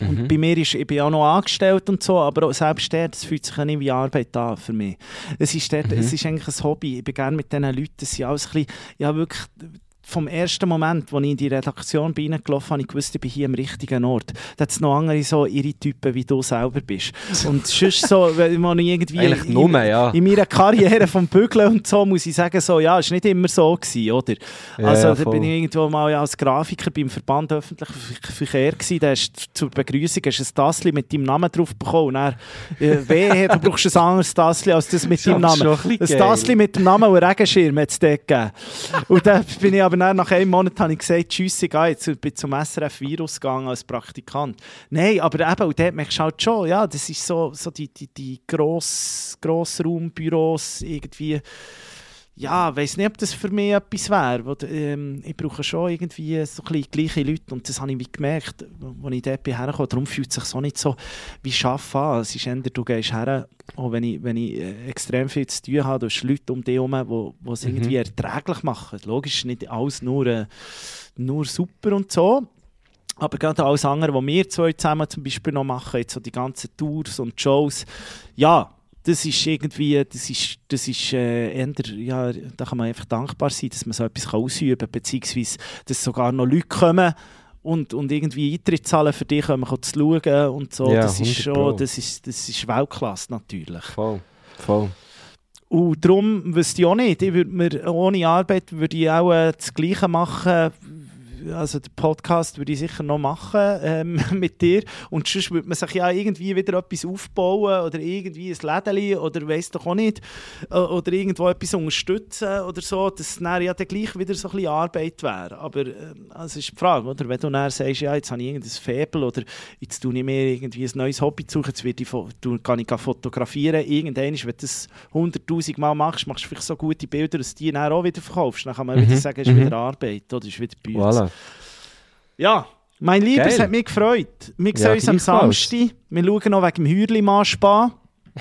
Und Mhm. bei mir ist, ich bin auch noch angestellt und so, aber selbst der, das fühlt sich ja nicht wie Arbeit an für mich. Es ist, dort, Mhm. es ist eigentlich ein Hobby. Ich bin gerne mit diesen Leuten. Sind alles ein bisschen, ja wirklich, vom ersten Moment, als ich in die Redaktion bin reingelaufen habe, ich gewusst, ich bin hier am richtigen Ort. Da hat es noch andere so ihre Typen, wie du selber bist. Und *laughs* sonst so, wenn man irgendwie... Eigentlich in- nur, ja. In meiner Karriere vom Bügeln und so muss ich sagen, so, ja, es war nicht immer so, gewesen, oder? Ja, also, ja, da bin ich irgendwo mal ja, als Grafiker beim Verband öffentlicher Ver- Verkehr gewesen. Da hast zur Begrüßung hast ein Tassli mit deinem Namen drauf bekommen. Und dann, äh, wehe, du brauchst ein anderes Tassli als das mit deinem Namen. ein Ein Tassli mit dem Namen und Regenschirm hat es dort gegeben. Und dann bin ich aber dann, nach einem Monat habe ich gesagt, tschüss, ich gehe jetzt, bin zum SRF Virus gegangen als Praktikant. Nein, aber eben, und dort merkst du halt schon, ja, das ist so, so die, die, die Gross, Grossraumbüros irgendwie, ja, ich weiß nicht, ob das für mich etwas wäre. Ähm, ich brauche schon irgendwie so ein gleiche Leute und das habe ich wie gemerkt, als ich dort bin hergekommen. Darum fühlt es sich so nicht so wie Arbeiten an. Es ist eher, du gehst her, auch wenn ich, wenn ich äh, extrem viel zu tun habe, du hast Leute um dich herum, die es Mhm. irgendwie erträglich machen. Logisch ist nicht alles nur, äh, nur super und so. Aber gerade alles andere, was wir zwei zusammen zum Beispiel noch machen, jetzt so die ganzen Tours und Shows, ja, das ist irgendwie, das ist, das ist äh, eher, ja, da kann man einfach dankbar sein, dass man so etwas kann ausüben kann, beziehungsweise, dass sogar noch Leute kommen und, und irgendwie Eintritt zahlen für dich, um zu schauen und so. Ja, das, ist 100 Pro. schon, das, ist, das ist Weltklasse natürlich. Voll. Voll. Und darum wüsste ich auch nicht, ich würd mir, ohne Arbeit würde ich auch äh, das Gleiche machen. Also den Podcast würde ich sicher noch machen ähm, *laughs* mit dir. Und sonst würde man sich ja irgendwie wieder etwas aufbauen oder irgendwie ein Lädeli oder weiss doch auch nicht. äh, Oder irgendwo etwas unterstützen oder so, dass es dann ja dann gleich wieder so ein bisschen Arbeit wäre. Aber ähm, also ist die Frage, oder? Wenn du dann sagst, ja, jetzt habe ich irgendein Faible oder jetzt tue ich mir irgendwie ein neues Hobby zu suchen, jetzt werde ich, kann ich fotografieren. Irgendwann, wenn du das 100'000 Mal machst, machst du vielleicht so gute Bilder, dass du die dann auch wieder verkaufst. Dann kann man Mhm, wieder sagen, es ist mhm. wieder Arbeit oder es ist wieder Bütze. Voilà. Ja, mein Lieber, es hat mich gefreut. Wir Ja, sehen uns am. Samstag. Wir schauen noch wegen dem Hürlimann Spa. *laughs*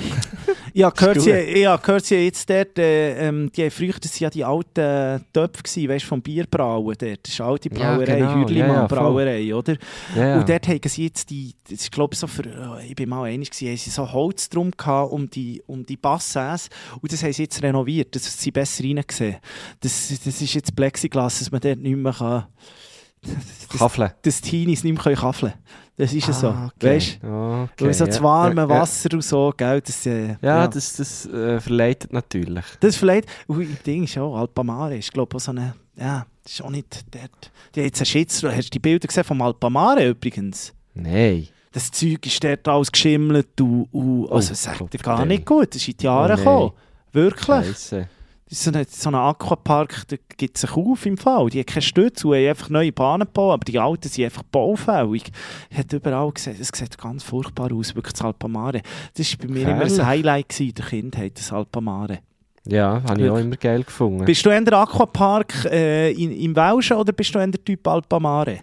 ich habe gehört, sie, ich gehört, jetzt dort, äh, ähm, die früher, das waren ja die alten Töpfe, gewesen, weißt, vom Bierbrauen dort. Das ist eine alte Ja, Brauerei, genau. Hürlimann Ja, ja. Brauerei, oder? Ja, ja. Und dort haben sie jetzt die, das ist glaube ich so für, äh, ich bin mal einig gewesen, haben sie so Holz drum gehabt um die, um die Bassins und das haben sie jetzt renoviert, dass sie besser reingesehen. Das, das ist jetzt Plexiglas, dass man dort nicht mehr kann, das, Kaffeln. dass Teenies nicht mehr können kaffeln Das ist ja so, Ah, okay. weißt du? Okay, Weil so ja, das warme ja, ja. Wasser und so, gell, das, äh, Ja, das, das äh, verleitet natürlich. das vielleicht, und das Ding ist auch, Alpamare ist glaube ich auch so eine, ja, das ist auch nicht dort, die haben jetzt einen Schitz, hast du die Bilder gesehen vom Alpamare übrigens? Nein. das Zeug ist dort alles geschimmelt und, und also Oh, sagt er gar nicht gut, das ist in die Jahre Oh, gekommen. Wirklich. Scheisse. So ein so ein Aquapark, gibt es sich auf im Fall. Die haben keine Stütze haben einfach neue Bahnen gebaut, aber die alten sind einfach baufällig. Hat überall gesehen, es sieht ganz furchtbar aus, wirklich das Alpamare. Das war bei mir immer Herrlich. ein Highlight gewesen, in der Kindheit, das Alpamare. Ja, habe ich auch immer geil gefunden. Bist du eher der Aquapark äh, in, im Welschen oder bist du eher der Typ Alpamare?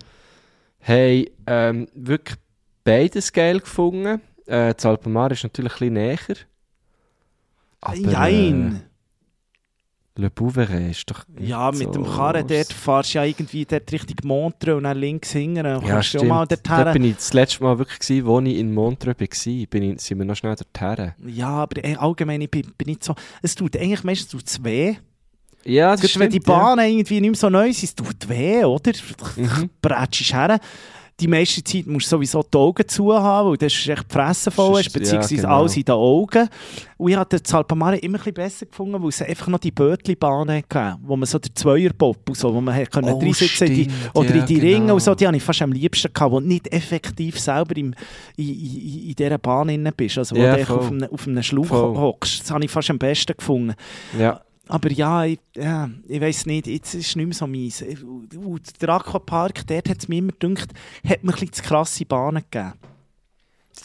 Hey, ähm, wirklich beides geil gefunden. Äh, das Alpamar ist natürlich ein bisschen näher. Aber, Nein! Le Bouveret ist doch Ja, mit so dem Karren dort fahrst du ja irgendwie dort Richtung Montreux und dann links hinten. Dann Ja, stimmt. auch mal dort Dort bin ich das letzte Mal wirklich gewesen, wo ich in Montreux war. Bin ich, sind wir noch schnell dorthin. Ja, aber äh, allgemein, ich bin, bin nicht so... Es tut eigentlich meistens tut's weh. Ja, das Gerade wenn stimmt. die Bahnen irgendwie nicht mehr so neu sind, es tut weh, oder? Mhm. Brätschst her. Die meiste Zeit musst du sowieso die Augen zu haben, weil das ist echt die Fresse voll ist, beziehungsweise ja, genau. alles in den Augen. Und ich habe das Alpamare immer ein bisschen besser gefunden, weil es einfach noch die Bötli-Bahnen gab, wo man so der Zweierbob und so, wo man hat können Oh, reinsitzen in die, stimmt, oder ja, in die genau. Ringe und so, die habe ich fast am liebsten gehabt, wo du nicht effektiv selber im, in, in, in dieser Bahn drin bist, also wo Ja, du auf einem, auf einem Schlauch Voll. hockst. Das habe ich fast am besten gefunden. Ja. Aber ja, ich, ja, ich weiß nicht, jetzt ist es nicht mehr so meins. Uh, Der Aquapark, dort hat es mir immer gedacht, hat mir ein bisschen zu krasse Bahnen gegeben.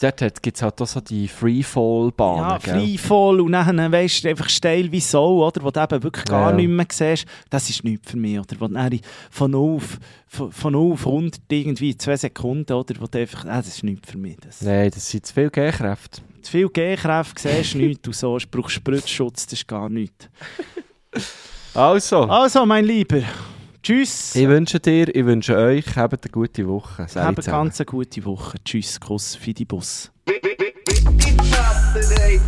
Dort gibt es halt auch so die Freefall-Bahnen. Ja, gell? Freefall und dann, weißt du, einfach steil wie so, oder? Wo du eben wirklich gar Ja, nicht mehr siehst. Das ist nichts für mich, oder? Wo dann von 0 auf, von, von 0 auf 100 irgendwie in 2 Sekunden, oder? Wo du einfach, ah, das ist nichts für mich. Das. Nein, das sind zu viele Gehkräfte. Zu viel Gehkräfte siehst du nichts und so, du brauchst Spritzschutz, das ist gar nichts. Also, Also, mein Lieber, tschüss. ich wünsche dir, ich wünsche euch, habt eine gute Woche. Sali Habt eine zusammen. ganz gute Woche. Tschüss, Kuss, Fidibus. Saturday.